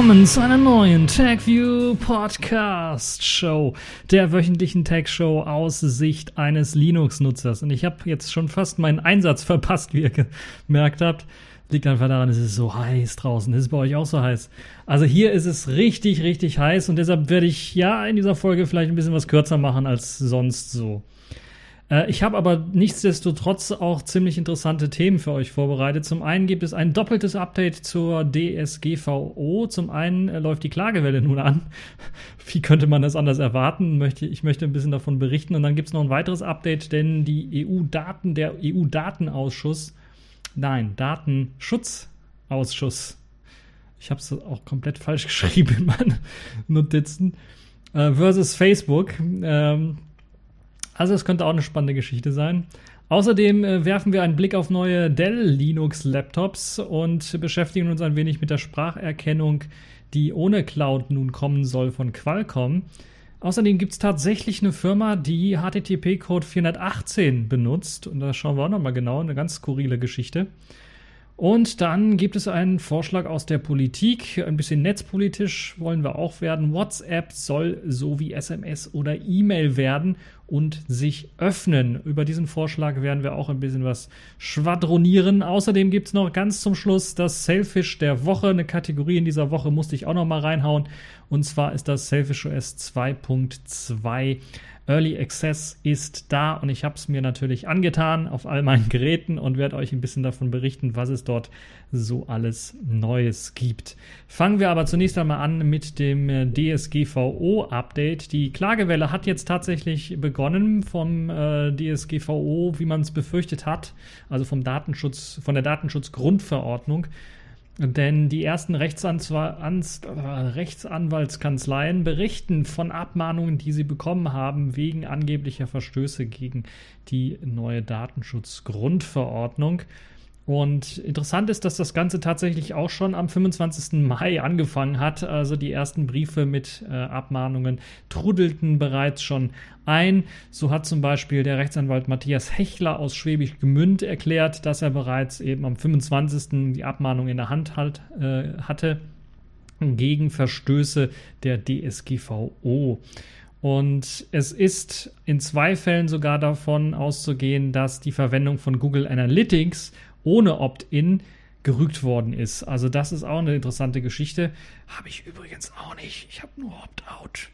willkommen zu einer neuen TagView Podcast Show, der wöchentlichen Tag Show aus Sicht eines Linux-Nutzers. Und ich habe jetzt schon fast meinen Einsatz verpasst, wie ihr gemerkt habt. Liegt einfach daran, es ist so heiß draußen. Es ist bei euch auch so heiß. Also hier ist es richtig, richtig heiß und deshalb werde ich ja in dieser Folge vielleicht ein bisschen was kürzer machen als sonst so. Äh, ich habe aber nichtsdestotrotz auch ziemlich interessante Themen für euch vorbereitet. Zum einen gibt es ein doppeltes Update zur DSGVO. Zum einen äh, läuft die Klagewelle nun an. Wie könnte man das anders erwarten? Ich möchte ein bisschen davon berichten. Und dann gibt es noch ein weiteres Update, denn die EU-Daten, der EU-Datenausschuss, nein, Datenschutzausschuss, ich habe es auch komplett falsch geschrieben in meinen Notizen, äh, versus Facebook. Ähm, also es könnte auch eine spannende Geschichte sein. Außerdem äh, werfen wir einen Blick auf neue Dell Linux Laptops und beschäftigen uns ein wenig mit der Spracherkennung, die ohne Cloud nun kommen soll von Qualcomm. Außerdem gibt es tatsächlich eine Firma, die HTTP-Code 418 benutzt. Und da schauen wir auch nochmal genau, eine ganz skurrile Geschichte. Und dann gibt es einen Vorschlag aus der Politik, ein bisschen netzpolitisch wollen wir auch werden. WhatsApp soll so wie SMS oder E-Mail werden und sich öffnen. Über diesen Vorschlag werden wir auch ein bisschen was schwadronieren. Außerdem gibt es noch ganz zum Schluss das Selfish der Woche. Eine Kategorie in dieser Woche musste ich auch noch mal reinhauen. Und zwar ist das Selfish OS 2.2 Early Access ist da und ich habe es mir natürlich angetan auf all meinen Geräten und werde euch ein bisschen davon berichten, was es dort so alles Neues gibt. Fangen wir aber zunächst einmal an mit dem äh, DSGVO-Update. Die Klagewelle hat jetzt tatsächlich begonnen vom äh, DSGVO, wie man es befürchtet hat, also vom Datenschutz, von der Datenschutzgrundverordnung. Denn die ersten Rechtsanwaltskanzleien berichten von Abmahnungen, die sie bekommen haben wegen angeblicher Verstöße gegen die neue Datenschutzgrundverordnung. Und interessant ist, dass das Ganze tatsächlich auch schon am 25. Mai angefangen hat. Also die ersten Briefe mit äh, Abmahnungen trudelten bereits schon ein. So hat zum Beispiel der Rechtsanwalt Matthias Hechler aus Schwäbisch Gemünd erklärt, dass er bereits eben am 25. die Abmahnung in der Hand halt, äh, hatte gegen Verstöße der DSGVO. Und es ist in zwei Fällen sogar davon auszugehen, dass die Verwendung von Google Analytics ohne Opt-in gerügt worden ist. Also das ist auch eine interessante Geschichte. Habe ich übrigens auch nicht. Ich habe nur Opt-out.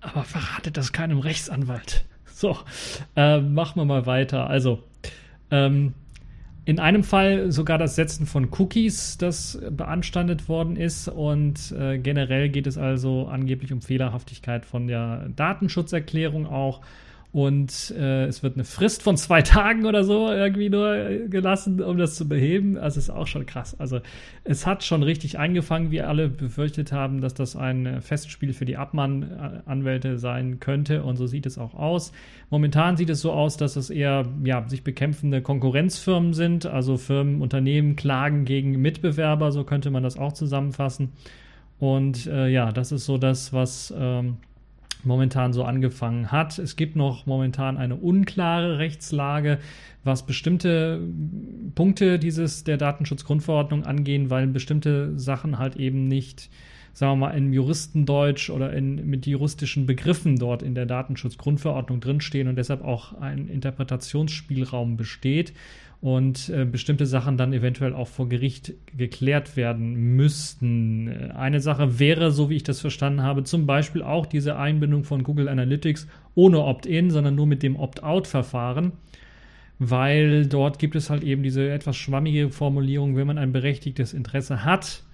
Aber verratet das keinem Rechtsanwalt. So, äh, machen wir mal weiter. Also, ähm, in einem Fall sogar das Setzen von Cookies, das beanstandet worden ist. Und äh, generell geht es also angeblich um Fehlerhaftigkeit von der Datenschutzerklärung auch. Und äh, es wird eine Frist von zwei Tagen oder so irgendwie nur gelassen, um das zu beheben. Also ist auch schon krass. Also es hat schon richtig angefangen, wie alle befürchtet haben, dass das ein Festspiel für die Abmahnanwälte sein könnte. Und so sieht es auch aus. Momentan sieht es so aus, dass es eher ja, sich bekämpfende Konkurrenzfirmen sind. Also Firmen, Unternehmen klagen gegen Mitbewerber, so könnte man das auch zusammenfassen. Und äh, ja, das ist so das, was. Ähm, momentan so angefangen hat. Es gibt noch momentan eine unklare Rechtslage, was bestimmte Punkte dieses der Datenschutzgrundverordnung angehen, weil bestimmte Sachen halt eben nicht sagen wir mal, in Juristendeutsch oder in, mit juristischen Begriffen dort in der Datenschutzgrundverordnung drinstehen und deshalb auch ein Interpretationsspielraum besteht und äh, bestimmte Sachen dann eventuell auch vor Gericht geklärt werden müssten. Eine Sache wäre, so wie ich das verstanden habe, zum Beispiel auch diese Einbindung von Google Analytics ohne Opt-in, sondern nur mit dem Opt-out-Verfahren, weil dort gibt es halt eben diese etwas schwammige Formulierung, wenn man ein berechtigtes Interesse hat,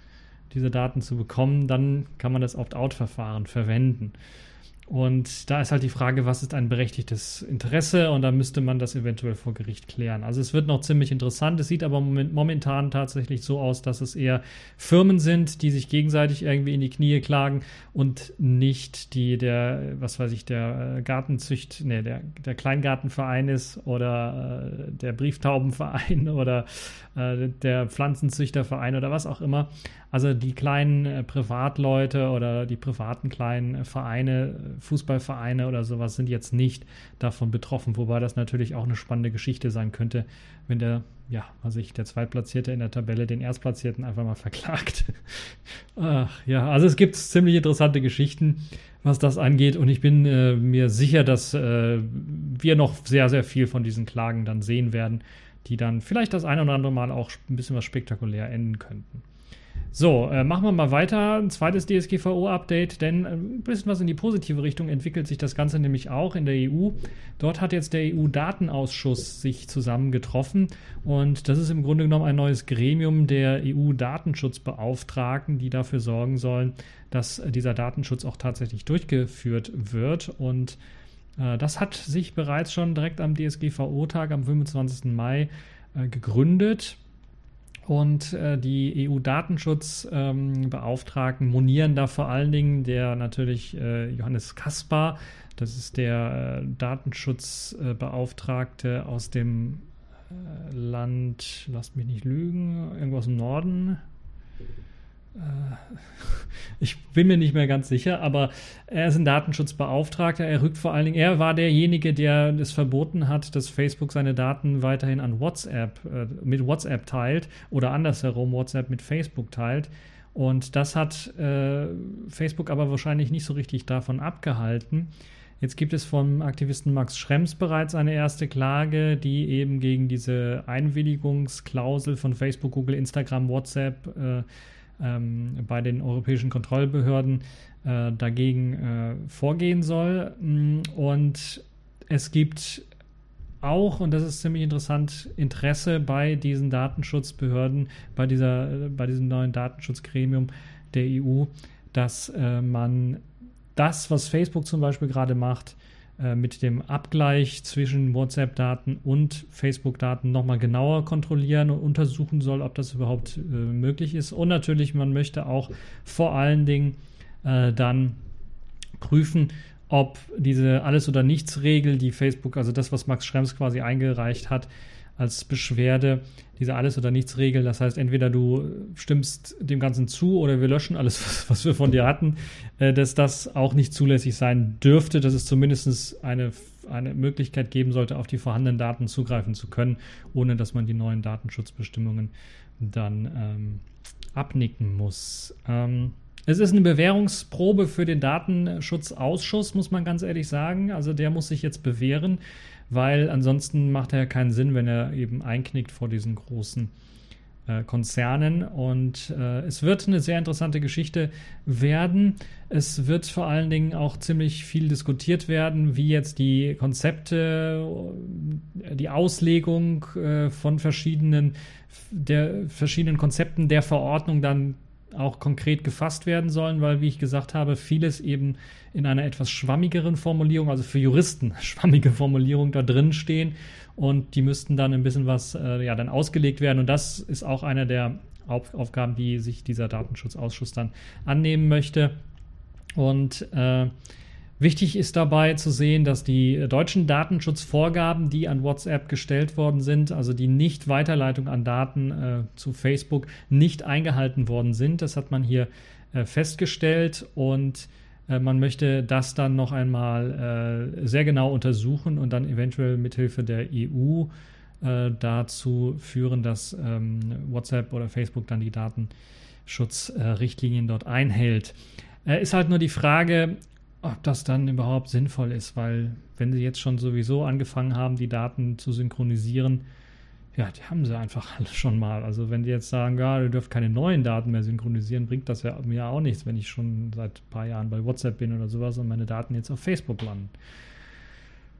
diese Daten zu bekommen, dann kann man das Opt-out-Verfahren verwenden. Und da ist halt die Frage, was ist ein berechtigtes Interesse? Und da müsste man das eventuell vor Gericht klären. Also es wird noch ziemlich interessant. Es sieht aber momentan tatsächlich so aus, dass es eher Firmen sind, die sich gegenseitig irgendwie in die Knie klagen und nicht die der, was weiß ich, der äh, Gartenzücht, nee, der, der Kleingartenverein ist oder äh, der Brieftaubenverein oder äh, der Pflanzenzüchterverein oder was auch immer. Also die kleinen äh, Privatleute oder die privaten kleinen Vereine Fußballvereine oder sowas sind jetzt nicht davon betroffen, wobei das natürlich auch eine spannende Geschichte sein könnte, wenn der, ja, was ich, der Zweitplatzierte in der Tabelle den Erstplatzierten einfach mal verklagt. Ach, ja, also es gibt ziemlich interessante Geschichten, was das angeht und ich bin äh, mir sicher, dass äh, wir noch sehr, sehr viel von diesen Klagen dann sehen werden, die dann vielleicht das eine oder andere Mal auch ein bisschen was spektakulär enden könnten. So, äh, machen wir mal weiter. Ein zweites DSGVO-Update, denn äh, ein bisschen was in die positive Richtung entwickelt sich das Ganze nämlich auch in der EU. Dort hat jetzt der EU-Datenausschuss sich zusammengetroffen und das ist im Grunde genommen ein neues Gremium der EU-Datenschutzbeauftragten, die dafür sorgen sollen, dass äh, dieser Datenschutz auch tatsächlich durchgeführt wird und äh, das hat sich bereits schon direkt am DSGVO-Tag am 25. Mai äh, gegründet. Und äh, die EU-Datenschutzbeauftragten ähm, monieren da vor allen Dingen der natürlich äh, Johannes Kaspar, das ist der äh, Datenschutzbeauftragte aus dem äh, Land, lasst mich nicht lügen, irgendwo aus dem Norden, ich bin mir nicht mehr ganz sicher, aber er ist ein Datenschutzbeauftragter. Er rückt vor allen Dingen, er war derjenige, der es verboten hat, dass Facebook seine Daten weiterhin an WhatsApp, äh, mit WhatsApp teilt oder andersherum WhatsApp mit Facebook teilt. Und das hat äh, Facebook aber wahrscheinlich nicht so richtig davon abgehalten. Jetzt gibt es vom Aktivisten Max Schrems bereits eine erste Klage, die eben gegen diese Einwilligungsklausel von Facebook, Google, Instagram, WhatsApp äh, ähm, bei den europäischen Kontrollbehörden äh, dagegen äh, vorgehen soll. Mm, und es gibt auch, und das ist ziemlich interessant, Interesse bei diesen Datenschutzbehörden, bei, dieser, bei diesem neuen Datenschutzgremium der EU, dass äh, man das, was Facebook zum Beispiel gerade macht, äh, mit dem Abgleich zwischen WhatsApp-Daten und Facebook-Daten nochmal genauer kontrollieren und untersuchen soll, ob das überhaupt äh, möglich ist. Und natürlich, man möchte auch vor allen Dingen äh, dann prüfen, ob diese Alles- oder Nichts-Regel, die Facebook, also das, was Max Schrems quasi eingereicht hat, als Beschwerde diese Alles- oder Nichts-Regel. Das heißt, entweder du stimmst dem Ganzen zu oder wir löschen alles, was, wir von dir hatten, äh, dass das auch nicht zulässig sein dürfte, dass es zumindest eine, eine Möglichkeit geben sollte, auf die vorhandenen Daten zugreifen zu können, ohne dass man die neuen Datenschutzbestimmungen dann ähm, abnicken muss. Ähm, es ist eine Bewährungsprobe für den Datenschutzausschuss, muss man ganz ehrlich sagen. Also der muss sich jetzt bewähren weil ansonsten macht er ja keinen Sinn, wenn er eben einknickt vor diesen großen äh, Konzernen. Und äh, es wird eine sehr interessante Geschichte werden. Es wird vor allen Dingen auch ziemlich viel diskutiert werden, wie jetzt die Konzepte, die Auslegung äh, von verschiedenen, der verschiedenen Konzepten der Verordnung dann auch konkret gefasst werden sollen, weil, wie ich gesagt habe, vieles eben in einer etwas schwammigeren Formulierung, also für Juristen schwammige Formulierung da drin stehen. Und die müssten dann ein bisschen was äh, ja dann ausgelegt werden. Und das ist auch eine der Auf Aufgaben, die sich dieser Datenschutzausschuss dann annehmen möchte. Und äh, Wichtig ist dabei zu sehen, dass die deutschen Datenschutzvorgaben, die an WhatsApp gestellt worden sind, also die Nicht-Weiterleitung an Daten äh, zu Facebook, nicht eingehalten worden sind. Das hat man hier äh, festgestellt und äh, man möchte das dann noch einmal äh, sehr genau untersuchen und dann eventuell mithilfe der EU äh, dazu führen, dass ähm, WhatsApp oder Facebook dann die Datenschutzrichtlinien dort einhält. ist halt nur die Frage, ob das dann überhaupt sinnvoll ist, weil wenn sie jetzt schon sowieso angefangen haben, die Daten zu synchronisieren, ja, die haben sie einfach alle schon mal. Also wenn die jetzt sagen, ja, ihr dürft keine neuen Daten mehr synchronisieren, bringt das ja mir auch nichts, wenn ich schon seit ein paar Jahren bei WhatsApp bin oder sowas und meine Daten jetzt auf Facebook landen.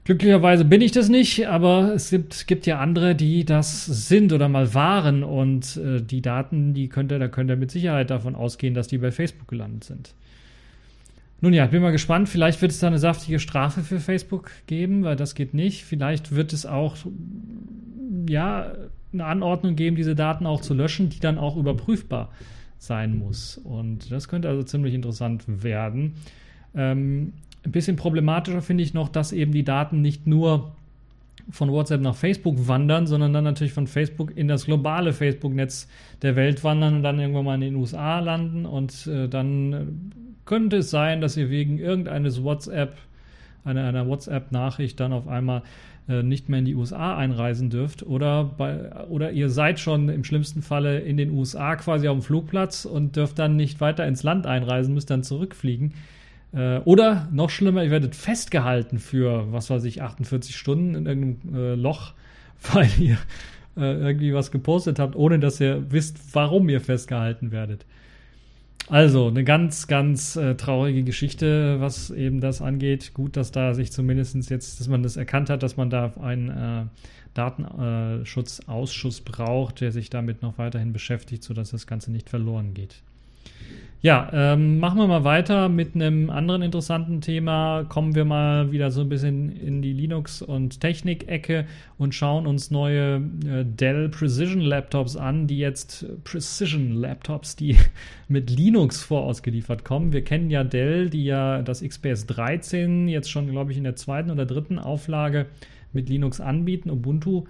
Glücklicherweise bin ich das nicht, aber es gibt, gibt ja andere, die das sind oder mal waren und äh, die Daten, die könnt ihr, da könnt ihr mit Sicherheit davon ausgehen, dass die bei Facebook gelandet sind. Nun ja, bin mal gespannt. Vielleicht wird es da eine saftige Strafe für Facebook geben, weil das geht nicht. Vielleicht wird es auch ja eine Anordnung geben, diese Daten auch zu löschen, die dann auch überprüfbar sein muss. Und das könnte also ziemlich interessant werden. Ähm, ein bisschen problematischer finde ich noch, dass eben die Daten nicht nur von WhatsApp nach Facebook wandern, sondern dann natürlich von Facebook in das globale Facebook-Netz der Welt wandern und dann irgendwann mal in den USA landen und äh, dann könnte es sein, dass ihr wegen irgendeines WhatsApp, einer, einer WhatsApp-Nachricht dann auf einmal äh, nicht mehr in die USA einreisen dürft oder, bei, oder ihr seid schon im schlimmsten Falle in den USA quasi auf dem Flugplatz und dürft dann nicht weiter ins Land einreisen, müsst dann zurückfliegen. Äh, oder noch schlimmer, ihr werdet festgehalten für, was weiß ich, 48 Stunden in irgendeinem äh, Loch, weil ihr äh, irgendwie was gepostet habt, ohne dass ihr wisst, warum ihr festgehalten werdet. Also, eine ganz, ganz äh, traurige Geschichte, was eben das angeht. Gut, dass da sich zumindest jetzt, dass man das erkannt hat, dass man da einen äh, Datenschutzausschuss braucht, der sich damit noch weiterhin beschäftigt, sodass das Ganze nicht verloren geht. Ja, ähm, machen wir mal weiter mit einem anderen interessanten Thema. Kommen wir mal wieder so ein bisschen in die Linux- und Technik-Ecke und schauen uns neue äh, Dell Precision Laptops an, die jetzt Precision Laptops, die mit Linux vorausgeliefert kommen. Wir kennen ja Dell, die ja das XPS 13 jetzt schon, glaube ich, in der zweiten oder dritten Auflage mit Linux anbieten, Ubuntu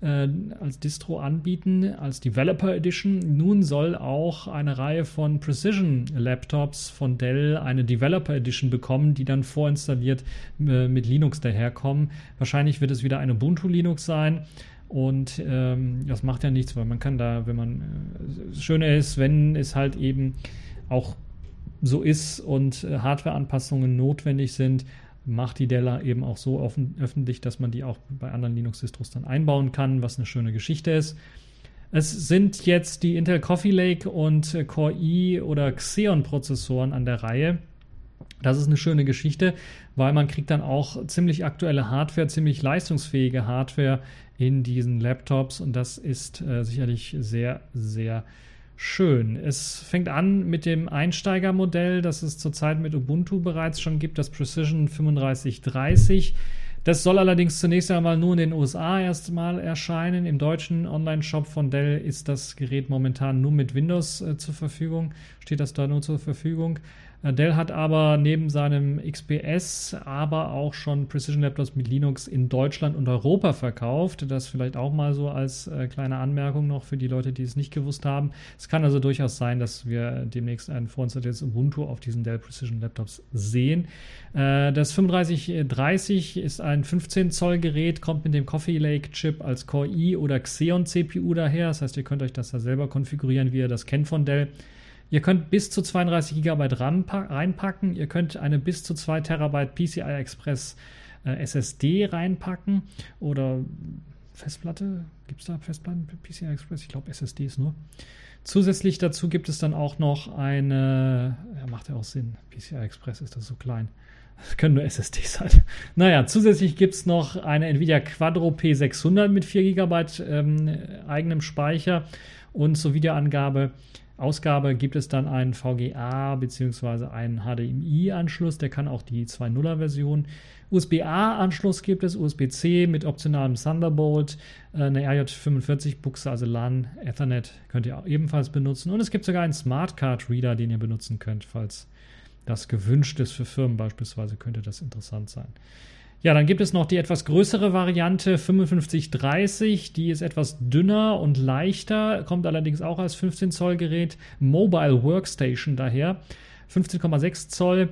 äh, als Distro anbieten, als Developer Edition. Nun soll auch eine Reihe von Precision Laptops von Dell eine Developer Edition bekommen, die dann vorinstalliert äh, mit Linux daherkommen. Wahrscheinlich wird es wieder ein Ubuntu Linux sein. Und ähm, das macht ja nichts, weil man kann da, wenn man, äh, das Schöne ist, wenn es halt eben auch so ist und äh, Hardware-Anpassungen notwendig sind, macht die Dell eben auch so offen, öffentlich, dass man die auch bei anderen Linux-Distros dann einbauen kann, was eine schöne Geschichte ist. Es sind jetzt die Intel Coffee Lake und äh, Core i oder Xeon Prozessoren an der Reihe. Das ist eine schöne Geschichte, weil man kriegt dann auch ziemlich aktuelle Hardware, ziemlich leistungsfähige Hardware in diesen Laptops und das ist äh, sicherlich sehr, sehr schön. Es fängt an mit dem Einsteigermodell, das es zurzeit mit Ubuntu bereits schon gibt, das Precision 3530. Das soll allerdings zunächst einmal nur in den USA erstmal erscheinen. Im deutschen Online-Shop von Dell ist das Gerät momentan nur mit Windows äh, zur Verfügung, steht das da nur zur Verfügung. Dell hat aber neben seinem XPS aber auch schon Precision Laptops mit Linux in Deutschland und Europa verkauft. Das vielleicht auch mal so als äh, kleine Anmerkung noch für die Leute, die es nicht gewusst haben. Es kann also durchaus sein, dass wir demnächst ein vorinstalliertes Ubuntu auf diesen Dell Precision Laptops sehen. Äh, das 3530 ist ein 15 Zoll Gerät, kommt mit dem Coffee Lake Chip als Core i oder Xeon CPU daher. Das heißt, ihr könnt euch das da selber konfigurieren, wie ihr das kennt von Dell. Ihr könnt bis zu 32 GB reinpacken. Ihr könnt eine bis zu 2 Terabyte PCI Express äh, SSD reinpacken oder Festplatte. Gibt es da Festplatten PCI Express? Ich glaube, SSD ist nur. Zusätzlich dazu gibt es dann auch noch eine, ja, macht ja auch Sinn, PCI Express ist das so klein. Das können nur SSDs sein. Naja, zusätzlich gibt es noch eine Nvidia Quadro P600 mit 4 GB ähm, eigenem Speicher und zur Videoangabe Ausgabe gibt es dann einen VGA bzw. einen HDMI-Anschluss, der kann auch die 2.0er-Version. USB-A-Anschluss gibt es, USB-C mit optionalem Thunderbolt, äh, eine RJ45-Buchse, also LAN, Ethernet könnt ihr auch ebenfalls benutzen. Und es gibt sogar einen Smartcard-Reader, den ihr benutzen könnt, falls das gewünscht ist für Firmen beispielsweise, könnte das interessant sein. Ja, dann gibt es noch die etwas größere Variante 5530, die ist etwas dünner und leichter, kommt allerdings auch als 15 Zoll Gerät, Mobile Workstation daher, 15,6 Zoll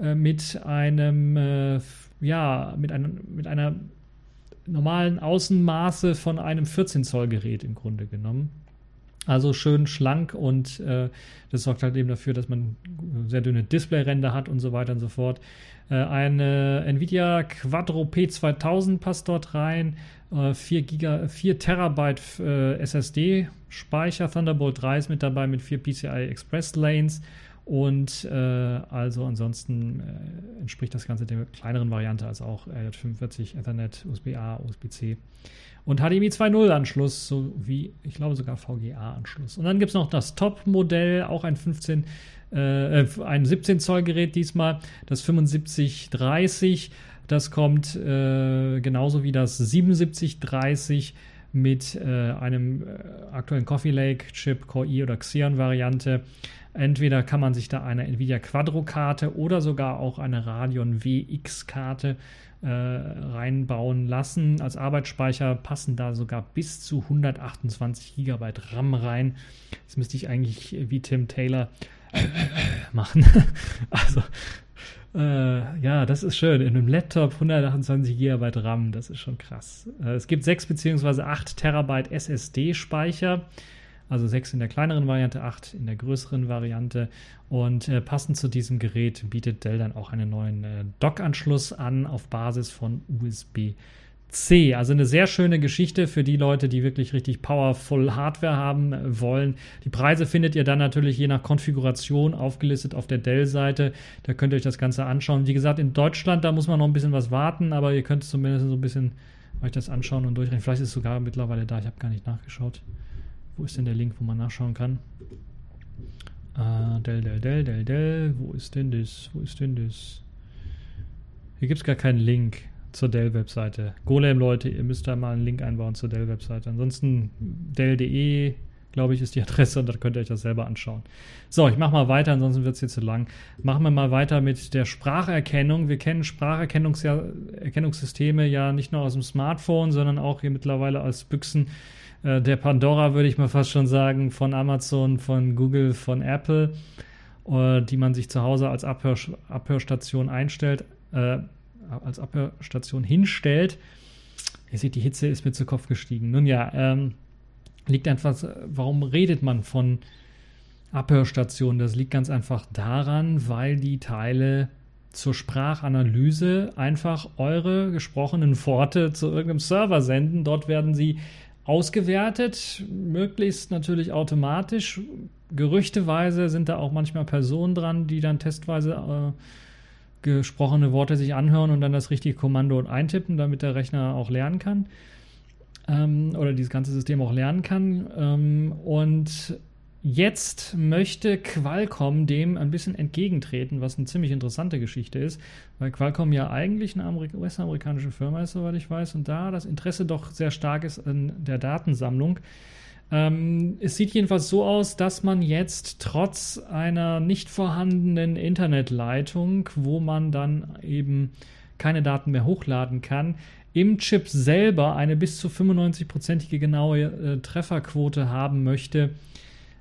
äh, mit einem äh, ja, mit, einem, mit einer normalen Außenmaße von einem 14 Zoll Gerät im Grunde genommen. Also schön schlank und äh, das sorgt halt eben dafür, dass man sehr dünne Displayränder hat und so weiter und so fort. Äh, eine Nvidia Quadro P2000 passt dort rein. Äh, 4, Giga, 4 Terabyte äh, SSD Speicher. Thunderbolt 3 ist mit dabei mit 4 PCI Express Lanes. Und äh, also ansonsten äh, entspricht das Ganze der kleineren Variante, also auch RJ45, Ethernet, USB-A, USB-C und HDMI 2.0 Anschluss sowie, ich glaube sogar VGA Anschluss. Und dann gibt es noch das Top-Modell, auch ein 15, äh, äh, ein 17 Zoll Gerät diesmal, das 7530. Das kommt äh, genauso wie das 7730 mit äh, einem äh, aktuellen Coffee Lake Chip, Core i oder Xeon Variante. Entweder kann man sich da eine Nvidia Quadro Karte oder sogar auch eine Radeon WX Karte äh, reinbauen lassen. Als Arbeitsspeicher passen da sogar bis zu 128 GB RAM rein. Das müsste ich eigentlich wie Tim Taylor machen. also äh, ja, das ist schön. In einem Laptop 128 GB RAM, das ist schon krass. Äh, es gibt 6 bzw. 8 Terabyte SSD-Speicher. Also 6 in der kleineren Variante, 8 in der größeren Variante. Und äh, passend zu diesem Gerät bietet Dell dann auch einen neuen äh, Dock-Anschluss an auf Basis von USB C. Also eine sehr schöne Geschichte für die Leute, die wirklich richtig powerful Hardware haben äh, wollen. Die Preise findet ihr dann natürlich je nach Konfiguration aufgelistet auf der Dell-Seite. Da könnt ihr euch das Ganze anschauen. Wie gesagt, in Deutschland, da muss man noch ein bisschen was warten, aber ihr könnt zumindest so ein bisschen euch das anschauen und durchrechnen. Vielleicht ist es sogar mittlerweile da. Ich habe gar nicht nachgeschaut. Wo ist denn der Link, wo man nachschauen kann? Uh, Dell, Dell, Dell, Dell, Dell. Wo ist denn das? Wo ist denn das? Hier gibt es gar keinen Link zur Dell-Webseite. Golem, Leute, ihr müsst da mal einen Link einbauen zur Dell-Webseite. Ansonsten Dell.de, glaube ich, ist die Adresse und da könnt ihr euch das selber anschauen. So, ich mache mal weiter, ansonsten wird es hier zu lang. Machen wir mal weiter mit der Spracherkennung. Wir kennen Spracherkennungssysteme ja nicht nur aus dem Smartphone, sondern auch hier mittlerweile als Büchsen äh, der Pandora, würde ich mal fast schon sagen, von Amazon, von Google, von Apple, äh, die man sich zu Hause als Abhör Abhörstation einstellt. Äh, als Abhörstation hinstellt. Ihr seht, die Hitze ist mir zu Kopf gestiegen. Nun ja, ähm, liegt einfach, warum redet man von Abhörstationen? Das liegt ganz einfach daran, weil die Teile zur Sprachanalyse einfach eure gesprochenen Worte zu irgendeinem Server senden. Dort werden sie ausgewertet, möglichst natürlich automatisch. Gerüchteweise sind da auch manchmal Personen dran, die dann testweise äh, gesprochene Worte sich anhören und dann das richtige Kommando eintippen, damit der Rechner auch lernen kann. Ähm, oder dieses ganze System auch lernen kann. Ähm, und jetzt möchte Qualcomm dem ein bisschen entgegentreten, was eine ziemlich interessante Geschichte ist, weil Qualcomm ja eigentlich eine US-amerikanische Firma ist, soweit ich weiß, und da das Interesse doch sehr stark ist an der Datensammlung. Ähm, es sieht jedenfalls so aus, dass man jetzt trotz einer nicht vorhandenen Internetleitung, wo man dann eben keine Daten mehr hochladen kann, im Chip selber eine bis zu 95-prozentige genaue äh, Trefferquote haben möchte,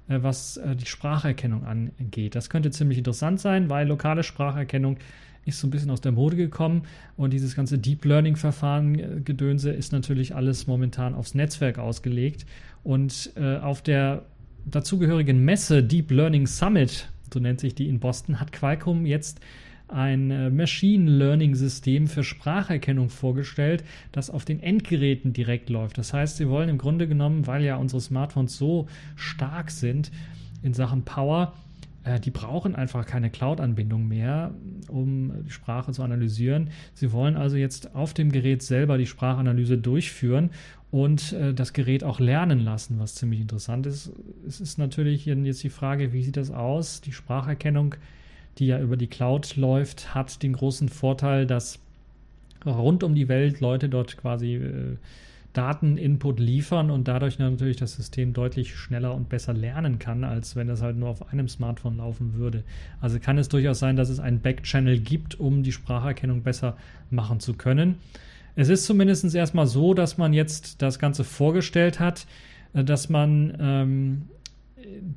äh, was äh, die Spracherkennung angeht. Das könnte ziemlich interessant sein, weil lokale Spracherkennung ist so ein bisschen aus der Mode gekommen und dieses ganze Deep Learning Verfahren äh, Gedönse ist natürlich alles momentan aufs Netzwerk ausgelegt und äh, auf der dazugehörigen Messe Deep Learning Summit, so nennt sich die in Boston, hat Qualcomm jetzt ein äh, Machine Learning System für Spracherkennung vorgestellt, das auf den Endgeräten direkt läuft. Das heißt, sie wollen im Grunde genommen, weil ja unsere Smartphones so stark sind in Sachen Power, äh, die brauchen einfach keine Cloud-Anbindung mehr, um die Sprache zu analysieren. Sie wollen also jetzt auf dem Gerät selber die Sprachanalyse durchführen und äh, das Gerät auch lernen lassen, was ziemlich interessant ist. Es ist natürlich jetzt die Frage, wie sieht das aus? Die Spracherkennung, die ja über die Cloud läuft, hat den großen Vorteil, dass rund um die Welt Leute dort quasi äh, Dateninput liefern und dadurch natürlich das System deutlich schneller und besser lernen kann, als wenn es halt nur auf einem Smartphone laufen würde. Also kann es durchaus sein, dass es einen Backchannel gibt, um die Spracherkennung besser machen zu können. Es ist zumindest erstmal so, dass man jetzt das Ganze vorgestellt hat, äh, dass man ähm,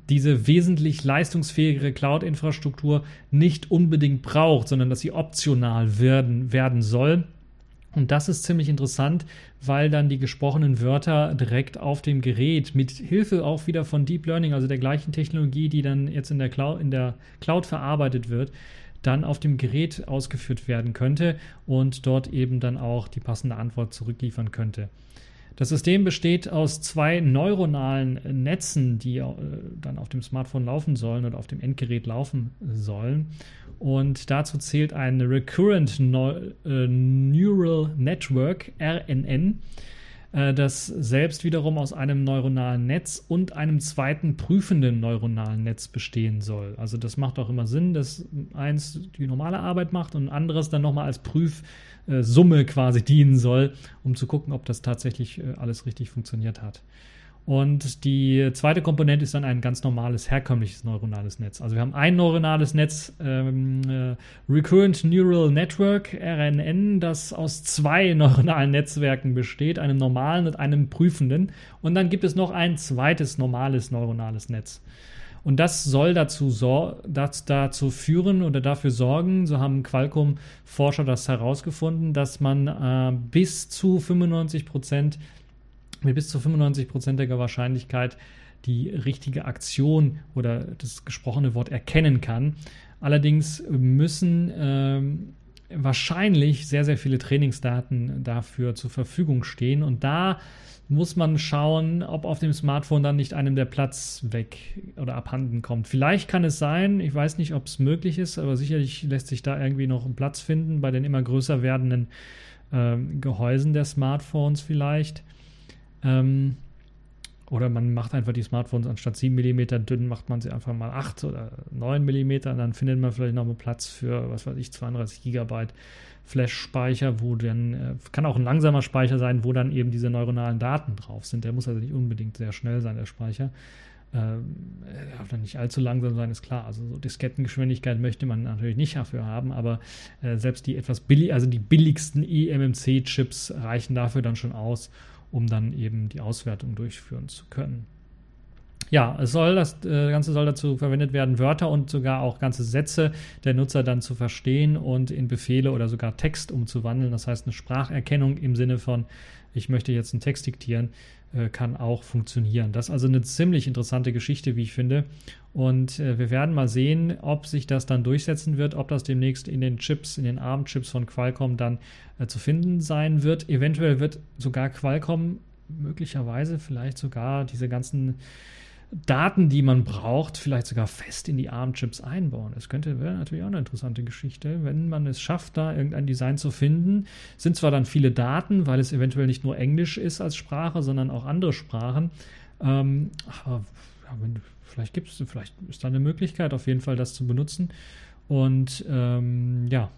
diese wesentlich leistungsfähigere Cloud-Infrastruktur nicht unbedingt braucht, sondern dass sie optional werden, werden soll. Und das ist ziemlich interessant, weil dann die gesprochenen Wörter direkt auf dem Gerät mit Hilfe auch wieder von Deep Learning, also der gleichen Technologie, die dann jetzt in der Cloud, in der Cloud verarbeitet wird, dann auf dem Gerät ausgeführt werden könnte und dort eben dann auch die passende Antwort zurückliefern könnte. Das System besteht aus zwei neuronalen Netzen, die äh, dann auf dem Smartphone laufen sollen oder auf dem Endgerät laufen sollen. Und dazu zählt ein Recurrent äh, Neural Network, RNN, das selbst wiederum aus einem neuronalen Netz und einem zweiten prüfenden neuronalen Netz bestehen soll. Also das macht auch immer Sinn, dass eins die normale Arbeit macht und ein anderes dann nochmal als Prüfsumme quasi dienen soll, um zu gucken, ob das tatsächlich äh, alles richtig funktioniert hat. Und die zweite Komponente ist dann ein ganz normales, herkömmliches neuronales Netz. Also wir haben ein neuronales Netz, ähm, äh, Recurrent Neural Network, RNN, das aus zwei neuronalen Netzwerken besteht, einem normalen und einem prüfenden. Und dann gibt es noch ein zweites normales neuronales Netz. Und das soll dazu, das, dazu führen oder dafür sorgen, so haben Qualcomm-Forscher das herausgefunden, dass man äh, bis zu 95 Prozent, mit bis zu 95-prozentiger Wahrscheinlichkeit die richtige Aktion oder das gesprochene Wort erkennen kann. Allerdings müssen ähm, wahrscheinlich sehr, sehr viele Trainingsdaten dafür zur Verfügung stehen. Und da muss man schauen, ob auf dem Smartphone dann nicht einem der Platz weg oder abhanden kommt. Vielleicht kann es sein, ich weiß nicht, ob es möglich ist, aber sicherlich lässt sich da irgendwie noch ein Platz finden bei den immer größer werdenden äh, Gehäusen der Smartphones vielleicht. Ähm, oder man macht einfach die Smartphones anstatt 7 mm dünn, macht man sie einfach mal 8 oder 9 mm und dann findet man vielleicht noch mal Platz für, was weiß ich, 32 GB Flash-Speicher, wo dann, äh, kann auch ein langsamer Speicher sein, wo dann eben diese neuronalen Daten drauf sind. Der muss also nicht unbedingt sehr schnell sein, der Speicher. Ähm, darf dann nicht allzu langsam sein, ist klar. Also so Diskettengeschwindigkeit möchte man natürlich nicht dafür haben, aber äh, selbst die etwas billig, also die billigsten eMMC-Chips reichen dafür dann schon aus, um dann eben die Auswertung durchführen zu können. Ja, es soll, das äh, Ganze soll dazu verwendet werden, Wörter und sogar auch ganze Sätze der Nutzer dann zu verstehen und in Befehle oder sogar Text umzuwandeln. Das heißt, eine Spracherkennung im Sinne von, ich möchte jetzt einen Text diktieren, äh, kann auch funktionieren. Das ist also eine ziemlich interessante Geschichte, wie ich finde. Und äh, wir werden mal sehen, ob sich das dann durchsetzen wird, ob das demnächst in den Chips, in den ARM-Chips von Qualcomm dann äh, zu finden sein wird. Eventuell wird sogar Qualcomm möglicherweise vielleicht sogar diese ganzen Daten, die man braucht, vielleicht sogar fest in die ARM-Chips einbauen. Das könnte wäre natürlich auch eine interessante Geschichte, wenn man es schafft, da irgendein Design zu finden. Sind zwar dann viele Daten, weil es eventuell nicht nur Englisch ist als Sprache, sondern auch andere Sprachen. Ähm, aber ja, wenn, vielleicht gibt es, vielleicht ist da eine Möglichkeit, auf jeden Fall das zu benutzen. Und ähm, ja,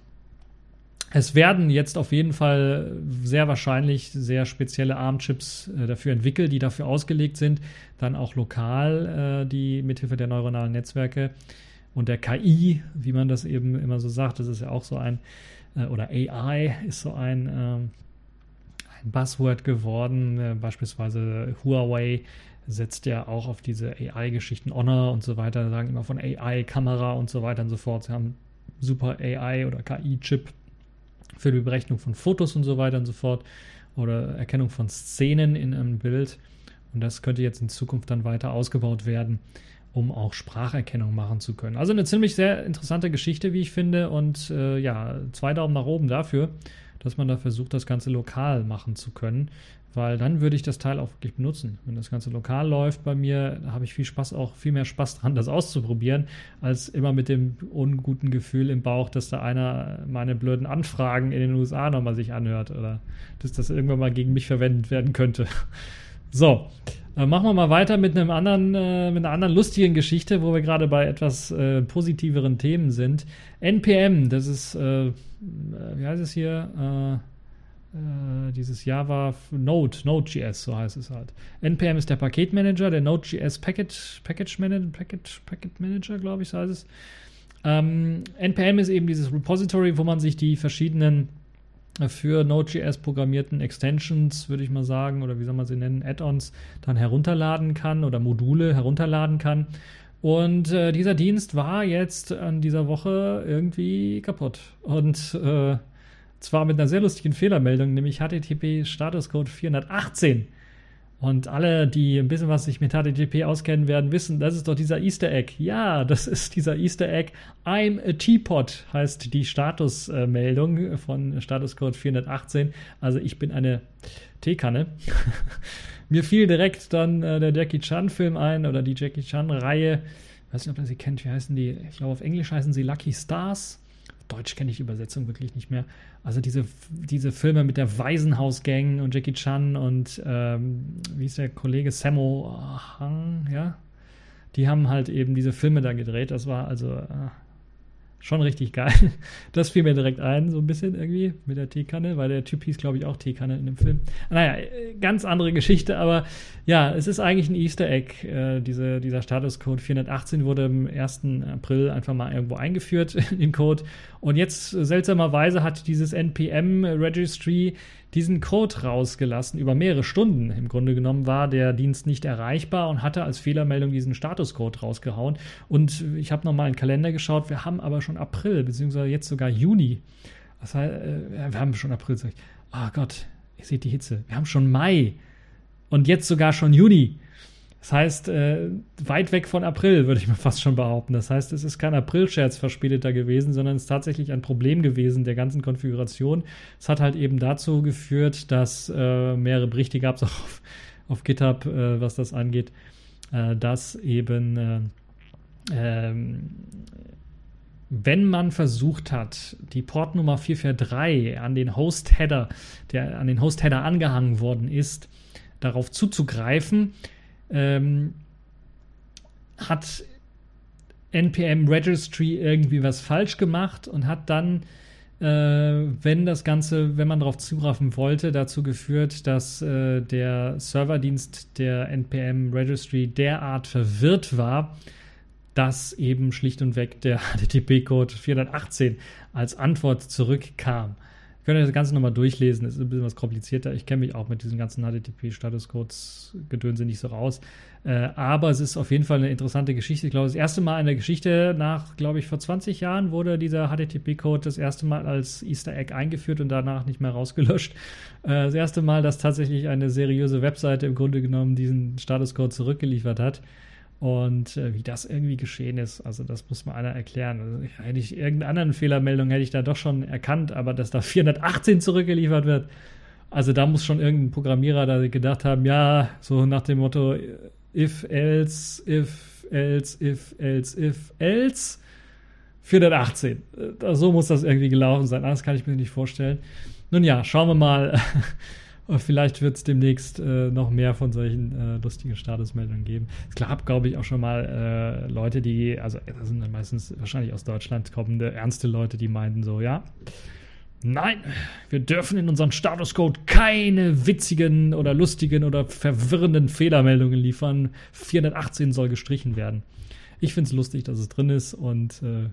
es werden jetzt auf jeden Fall sehr wahrscheinlich sehr spezielle ARM-Chips äh, dafür entwickelt, die dafür ausgelegt sind, dann auch lokal äh, die mithilfe der neuronalen Netzwerke und der KI, wie man das eben immer so sagt, das ist ja auch so ein, äh, oder AI ist so ein, ähm, ein Buzzword geworden. Äh, beispielsweise Huawei setzt ja auch auf diese AI-Geschichten, Honor und so weiter, sagen immer von AI-Kamera und so weiter und so fort. Sie haben super AI oder KI-Chip für die Berechnung von Fotos und so weiter und so fort oder Erkennung von Szenen in einem Bild. Und das könnte jetzt in Zukunft dann weiter ausgebaut werden, um auch Spracherkennung machen zu können. Also eine ziemlich sehr interessante Geschichte, wie ich finde. Und äh, ja, zwei Daumen nach oben dafür, dass man da versucht, das Ganze lokal machen zu können weil dann würde ich das Teil auch wirklich benutzen. Wenn das Ganze lokal läuft bei mir, habe ich viel Spaß, auch viel mehr Spaß dran, das auszuprobieren, als immer mit dem unguten Gefühl im Bauch, dass da einer meine blöden Anfragen in den USA nochmal sich anhört oder dass das irgendwann mal gegen mich verwendet werden könnte. So, äh, machen wir mal weiter mit einem anderen, äh, mit einer anderen lustigen Geschichte, wo wir gerade bei etwas äh, positiveren Themen sind. NPM, das ist, äh, wie heißt es hier? Äh, dieses Java Node, Node.js, so heißt es halt. NPM ist der Paketmanager, der Node.js Package, Package, Manager, Package, Packet Manager, glaube ich, so heißt es. Ähm, NPM ist eben dieses Repository, wo man sich die verschiedenen äh, für Node.js programmierten Extensions, würde ich mal sagen, oder wie soll man sie nennen, Add-ons, dann herunterladen kann oder Module herunterladen kann. Und äh, dieser Dienst war jetzt an dieser Woche irgendwie kaputt. Und äh, zwar mit einer sehr lustigen Fehlermeldung, nämlich HTTP Statuscode 418. Und alle, die ein bisschen was sich mit HTTP auskennen werden, wissen, das ist doch dieser Easter Egg. Ja, das ist dieser Easter Egg. I'm a Teapot heißt die Statusmeldung von Statuscode 418. Also ich bin eine Teekanne. Mir fiel direkt dann äh, der Jackie Chan Film ein oder die Jackie Chan Reihe. Ich weiß nicht, ob ihr sie kennt. Wie heißen die? Ich glaube, auf Englisch heißen sie Lucky Stars. Deutsch kenne ich die Übersetzung wirklich nicht mehr. Also diese, diese Filme mit der Waisenhaus-Gang und Jackie Chan und ähm, wie ist der Kollege Sammo Hang, ja? Die haben halt eben diese Filme da gedreht. Das war also äh, schon richtig geil. Das fiel mir direkt ein, so ein bisschen irgendwie mit der Teekanne, weil der Typ hieß, glaube ich, auch Teekanne in dem Film. Naja, ganz andere Geschichte, aber ja, es ist eigentlich ein Easter Egg. Äh, diese, dieser Statuscode 418 wurde am 1. April einfach mal irgendwo eingeführt in den Code. Und jetzt seltsamerweise hat dieses NPM Registry diesen Code rausgelassen über mehrere Stunden. Im Grunde genommen war der Dienst nicht erreichbar und hatte als Fehlermeldung diesen Statuscode rausgehauen. Und ich habe nochmal in den Kalender geschaut, wir haben aber schon April, beziehungsweise jetzt sogar Juni. Das heißt, äh, wir haben schon April. Ah oh Gott, ihr seht die Hitze. Wir haben schon Mai und jetzt sogar schon Juni. Das heißt, äh, weit weg von April, würde ich mal fast schon behaupten. Das heißt, es ist kein April-Scherz verspäteter gewesen, sondern es ist tatsächlich ein Problem gewesen der ganzen Konfiguration. Es hat halt eben dazu geführt, dass äh, mehrere Berichte gab es auch auf, auf GitHub, äh, was das angeht, äh, dass eben äh, ähm, wenn man versucht hat, die Portnummer 443 an den Host-Header, der an den Host-Header angehangen worden ist, darauf zuzugreifen, ähm, hat NPM Registry irgendwie was falsch gemacht und hat dann, äh, wenn das Ganze, wenn man darauf zugreifen wollte, dazu geführt, dass äh, der Serverdienst der NPM Registry derart verwirrt war, dass eben schlicht und weg der HTTP-Code 418 als Antwort zurückkam. Ihr könnt das Ganze nochmal durchlesen, ist ein bisschen was komplizierter. Ich kenne mich auch mit diesen ganzen HTTP-Statuscodes Gedönse nicht so raus. Äh, aber es ist auf jeden Fall eine interessante Geschichte. Ich glaube, das erste Mal in der Geschichte nach, glaube ich, vor 20 Jahren wurde dieser HTTP-Code das erste Mal als Easter Egg eingeführt und danach nicht mehr rausgelöscht. Äh, das erste Mal, dass tatsächlich eine seriöse Webseite im Grunde genommen diesen Statuscode zurückgeliefert hat. Und äh, wie das irgendwie geschehen ist, also das muss mal einer erklären. Also, hätte ich irgendeine anderen Fehlermeldung hätte ich da doch schon erkannt, aber dass da 418 zurückgeliefert wird, also da muss schon irgendein Programmierer da gedacht haben, ja, so nach dem Motto if else, if else, if else, if else 418. Äh, so muss das irgendwie gelaufen sein. Anders kann ich mir nicht vorstellen. Nun ja, schauen wir mal, Vielleicht wird es demnächst äh, noch mehr von solchen äh, lustigen Statusmeldungen geben. Es gab, glaube ich, auch schon mal äh, Leute, die, also das sind dann meistens wahrscheinlich aus Deutschland kommende ernste Leute, die meinten so, ja, nein, wir dürfen in unseren Statuscode keine witzigen oder lustigen oder verwirrenden Fehlermeldungen liefern. 418 soll gestrichen werden. Ich finde es lustig, dass es drin ist und äh,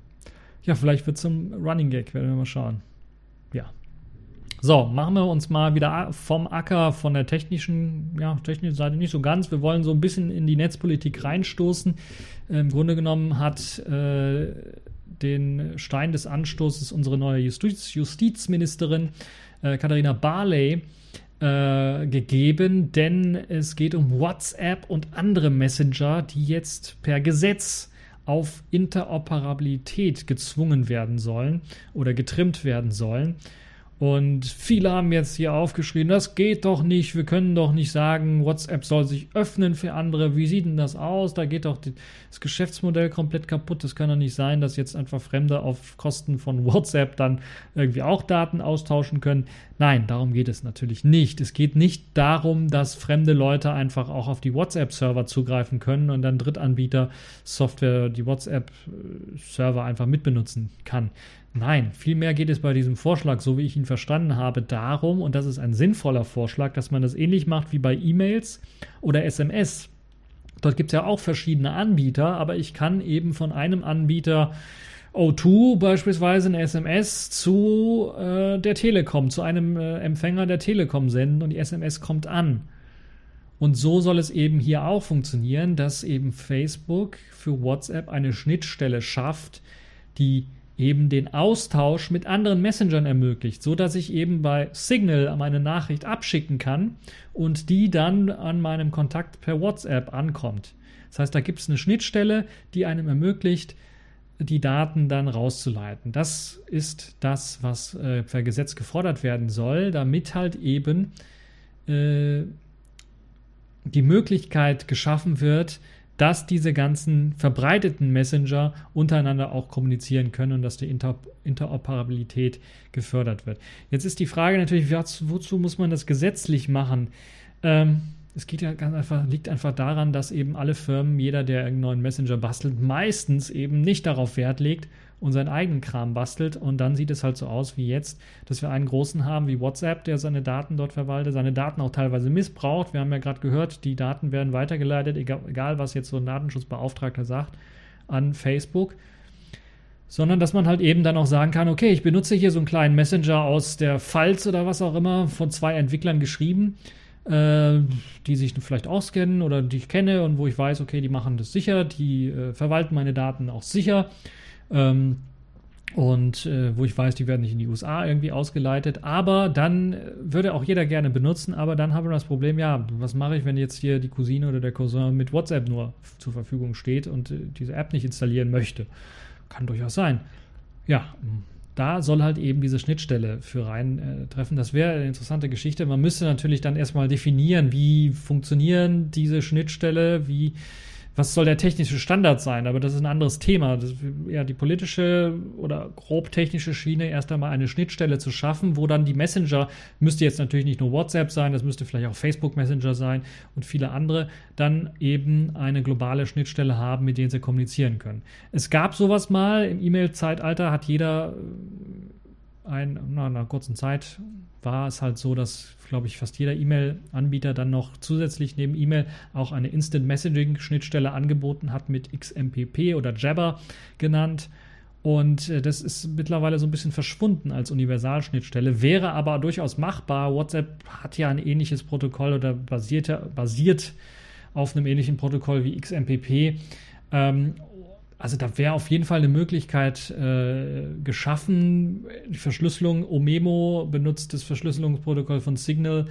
ja, vielleicht wird es zum Running Gag, werden wir mal schauen. So, machen wir uns mal wieder vom Acker von der technischen, ja, technischen Seite nicht so ganz. Wir wollen so ein bisschen in die Netzpolitik reinstoßen. Im Grunde genommen hat äh, den Stein des Anstoßes unsere neue Justiz Justizministerin äh, Katharina Barley äh, gegeben, denn es geht um WhatsApp und andere Messenger, die jetzt per Gesetz auf Interoperabilität gezwungen werden sollen oder getrimmt werden sollen. Und viele haben jetzt hier aufgeschrieben, das geht doch nicht, wir können doch nicht sagen, WhatsApp soll sich öffnen für andere. Wie sieht denn das aus? Da geht doch das Geschäftsmodell komplett kaputt. Das kann doch nicht sein, dass jetzt einfach Fremde auf Kosten von WhatsApp dann irgendwie auch Daten austauschen können. Nein, darum geht es natürlich nicht. Es geht nicht darum, dass fremde Leute einfach auch auf die WhatsApp-Server zugreifen können und dann Drittanbieter Software, die WhatsApp-Server einfach mitbenutzen kann. Nein, vielmehr geht es bei diesem Vorschlag, so wie ich ihn verstanden habe, darum, und das ist ein sinnvoller Vorschlag, dass man das ähnlich macht wie bei E-Mails oder SMS. Dort gibt es ja auch verschiedene Anbieter, aber ich kann eben von einem Anbieter O2 beispielsweise eine SMS zu äh, der Telekom, zu einem äh, Empfänger der Telekom senden und die SMS kommt an. Und so soll es eben hier auch funktionieren, dass eben Facebook für WhatsApp eine Schnittstelle schafft, die eben den Austausch mit anderen Messengern ermöglicht, so dass ich eben bei Signal meine Nachricht abschicken kann und die dann an meinem Kontakt per WhatsApp ankommt. Das heißt, da gibt es eine Schnittstelle, die einem ermöglicht, die Daten dann rauszuleiten. Das ist das, was äh, per Gesetz gefordert werden soll, damit halt eben äh, die Möglichkeit geschaffen wird, dass diese ganzen verbreiteten Messenger untereinander auch kommunizieren können und dass die Inter Interoperabilität gefördert wird. Jetzt ist die Frage natürlich, wozu muss man das gesetzlich machen? Ähm, es geht ja ganz einfach, liegt einfach daran, dass eben alle Firmen, jeder, der einen neuen Messenger bastelt, meistens eben nicht darauf Wert legt, und seinen eigenen Kram bastelt. Und dann sieht es halt so aus wie jetzt, dass wir einen großen haben wie WhatsApp, der seine Daten dort verwaltet, seine Daten auch teilweise missbraucht. Wir haben ja gerade gehört, die Daten werden weitergeleitet, egal, egal was jetzt so ein Datenschutzbeauftragter sagt, an Facebook. sondern dass man halt eben dann auch sagen kann, okay, ich benutze hier so einen kleinen Messenger aus der Pfalz oder was auch immer, von zwei Entwicklern geschrieben, äh, die sich vielleicht auskennen oder die ich kenne und wo ich weiß, okay, die machen das sicher, die äh, verwalten meine Daten auch sicher. Ähm, und äh, wo ich weiß, die werden nicht in die USA irgendwie ausgeleitet. Aber dann würde auch jeder gerne benutzen, aber dann haben wir das Problem, ja, was mache ich, wenn jetzt hier die Cousine oder der Cousin mit WhatsApp nur zur Verfügung steht und äh, diese App nicht installieren möchte? Kann durchaus sein. Ja, da soll halt eben diese Schnittstelle für reintreffen. Äh, das wäre eine interessante Geschichte. Man müsste natürlich dann erstmal definieren, wie funktionieren diese Schnittstelle, wie was soll der technische Standard sein? Aber das ist ein anderes Thema. Das, ja, die politische oder grob technische Schiene erst einmal eine Schnittstelle zu schaffen, wo dann die Messenger, müsste jetzt natürlich nicht nur WhatsApp sein, das müsste vielleicht auch Facebook Messenger sein und viele andere, dann eben eine globale Schnittstelle haben, mit denen sie kommunizieren können. Es gab sowas mal im E-Mail-Zeitalter, hat jeder äh, na, einer kurzen Zeit war es halt so, dass, glaube ich, fast jeder E-Mail-Anbieter dann noch zusätzlich neben E-Mail auch eine Instant Messaging-Schnittstelle angeboten hat mit XMPP oder Jabber genannt. Und äh, das ist mittlerweile so ein bisschen verschwunden als Universalschnittstelle, wäre aber durchaus machbar. WhatsApp hat ja ein ähnliches Protokoll oder basiert, basiert auf einem ähnlichen Protokoll wie XMPP. Ähm, also da wäre auf jeden Fall eine Möglichkeit äh, geschaffen. Die Verschlüsselung, Omemo benutzt das Verschlüsselungsprotokoll von Signal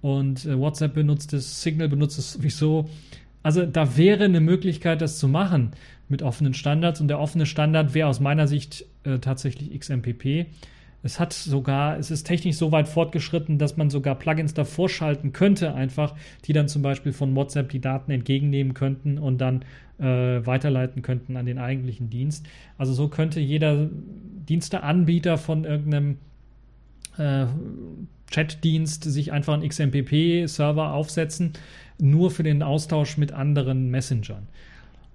und äh, WhatsApp benutzt es, Signal benutzt es sowieso. Also da wäre eine Möglichkeit, das zu machen mit offenen Standards und der offene Standard wäre aus meiner Sicht äh, tatsächlich XMPP. Es hat sogar, es ist technisch so weit fortgeschritten, dass man sogar Plugins davor schalten könnte, einfach, die dann zum Beispiel von WhatsApp die Daten entgegennehmen könnten und dann äh, weiterleiten könnten an den eigentlichen Dienst. Also so könnte jeder Diensteanbieter von irgendeinem äh, Chatdienst sich einfach einen XMPP-Server aufsetzen, nur für den Austausch mit anderen Messengern.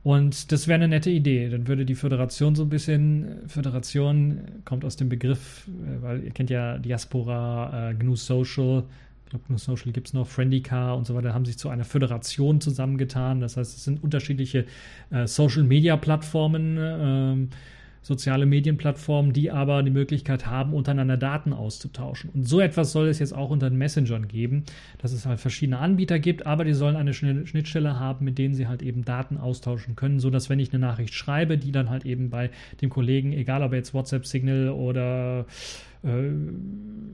Und das wäre eine nette Idee. Dann würde die Föderation so ein bisschen, Föderation kommt aus dem Begriff, äh, weil ihr kennt ja Diaspora, äh, GNU Social, ich glaube, GNU Social gibt es noch, Friendica und so weiter, haben sich zu einer Föderation zusammengetan. Das heißt, es sind unterschiedliche äh, Social-Media-Plattformen, äh, soziale Medienplattformen, die aber die Möglichkeit haben, untereinander Daten auszutauschen. Und so etwas soll es jetzt auch unter den Messengern geben, dass es halt verschiedene Anbieter gibt, aber die sollen eine Schnittstelle haben, mit denen sie halt eben Daten austauschen können, sodass wenn ich eine Nachricht schreibe, die dann halt eben bei dem Kollegen, egal ob er jetzt WhatsApp, Signal oder äh,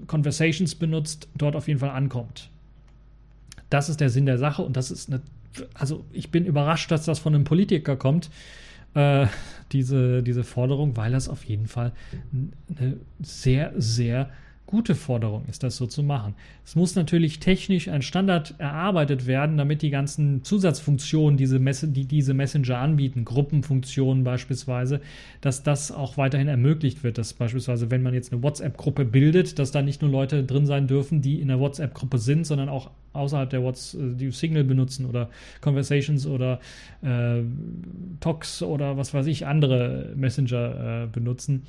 Conversations benutzt, dort auf jeden Fall ankommt. Das ist der Sinn der Sache und das ist eine, also ich bin überrascht, dass das von einem Politiker kommt, äh, diese, diese Forderung, weil das auf jeden Fall eine sehr, sehr gute Forderung ist, das so zu machen. Es muss natürlich technisch ein Standard erarbeitet werden, damit die ganzen Zusatzfunktionen, diese Messe, die diese Messenger anbieten, Gruppenfunktionen beispielsweise, dass das auch weiterhin ermöglicht wird. Dass beispielsweise, wenn man jetzt eine WhatsApp-Gruppe bildet, dass da nicht nur Leute drin sein dürfen, die in der WhatsApp-Gruppe sind, sondern auch außerhalb der WhatsApp, äh, die Signal benutzen oder Conversations oder äh, Talks oder was weiß ich, andere Messenger äh, benutzen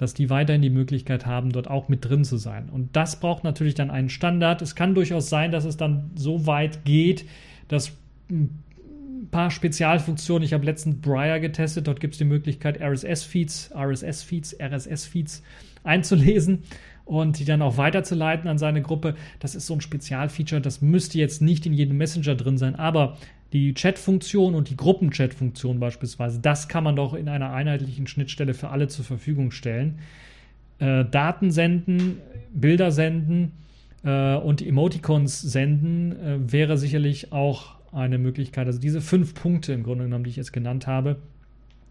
dass die weiterhin die Möglichkeit haben, dort auch mit drin zu sein. Und das braucht natürlich dann einen Standard. Es kann durchaus sein, dass es dann so weit geht, dass ein paar Spezialfunktionen, ich habe letztens Briar getestet, dort gibt es die Möglichkeit, RSS-Feeds, RSS-Feeds, RSS-Feeds einzulesen und die dann auch weiterzuleiten an seine Gruppe. Das ist so ein Spezialfeature, das müsste jetzt nicht in jedem Messenger drin sein, aber die Chat-Funktion und die Gruppen-Chat-Funktion beispielsweise, das kann man doch in einer einheitlichen Schnittstelle für alle zur Verfügung stellen. Äh, Daten senden, Bilder senden äh, und Emoticons senden äh, wäre sicherlich auch eine Möglichkeit. Also diese fünf Punkte im Grunde genommen, die ich jetzt genannt habe,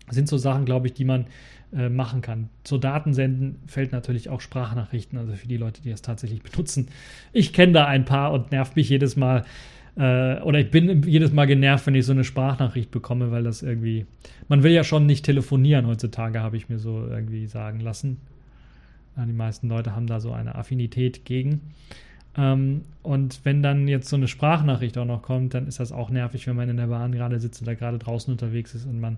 sind so Sachen, glaube ich, die man äh, machen kann. Zu Daten senden fällt natürlich auch Sprachnachrichten, also für die Leute, die das tatsächlich benutzen. Ich kenne da ein paar und nervt mich jedes Mal, äh, oder ich bin jedes Mal genervt, wenn ich so eine Sprachnachricht bekomme, weil das irgendwie. Man will ja schon nicht telefonieren heutzutage, habe ich mir so irgendwie sagen lassen. Ja, die meisten Leute haben da so eine Affinität gegen. Ähm, und wenn dann jetzt so eine Sprachnachricht auch noch kommt, dann ist das auch nervig, wenn man in der Bahn gerade sitzt oder gerade draußen unterwegs ist und man äh,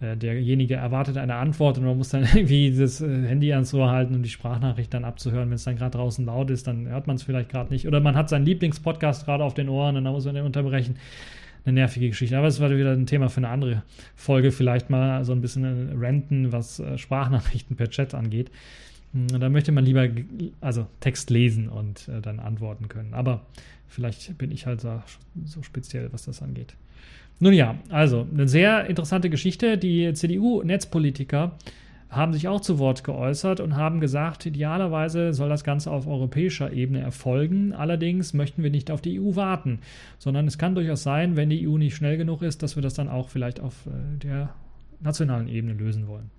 derjenige erwartet eine Antwort und man muss dann irgendwie das äh, Handy ans Ohr halten, um die Sprachnachricht dann abzuhören. Wenn es dann gerade draußen laut ist, dann hört man es vielleicht gerade nicht. Oder man hat seinen Lieblingspodcast gerade auf den Ohren und dann muss man den unterbrechen. eine nervige Geschichte. Aber es war wieder ein Thema für eine andere Folge. Vielleicht mal so ein bisschen renten, was äh, Sprachnachrichten per Chat angeht. Hm, da möchte man lieber also Text lesen und äh, dann antworten können. Aber vielleicht bin ich halt so, so speziell, was das angeht. Nun ja, also eine sehr interessante Geschichte. Die CDU-Netzpolitiker haben sich auch zu Wort geäußert und haben gesagt, idealerweise soll das Ganze auf europäischer Ebene erfolgen. Allerdings möchten wir nicht auf die EU warten, sondern es kann durchaus sein, wenn die EU nicht schnell genug ist, dass wir das dann auch vielleicht auf äh, der nationalen Ebene lösen wollen.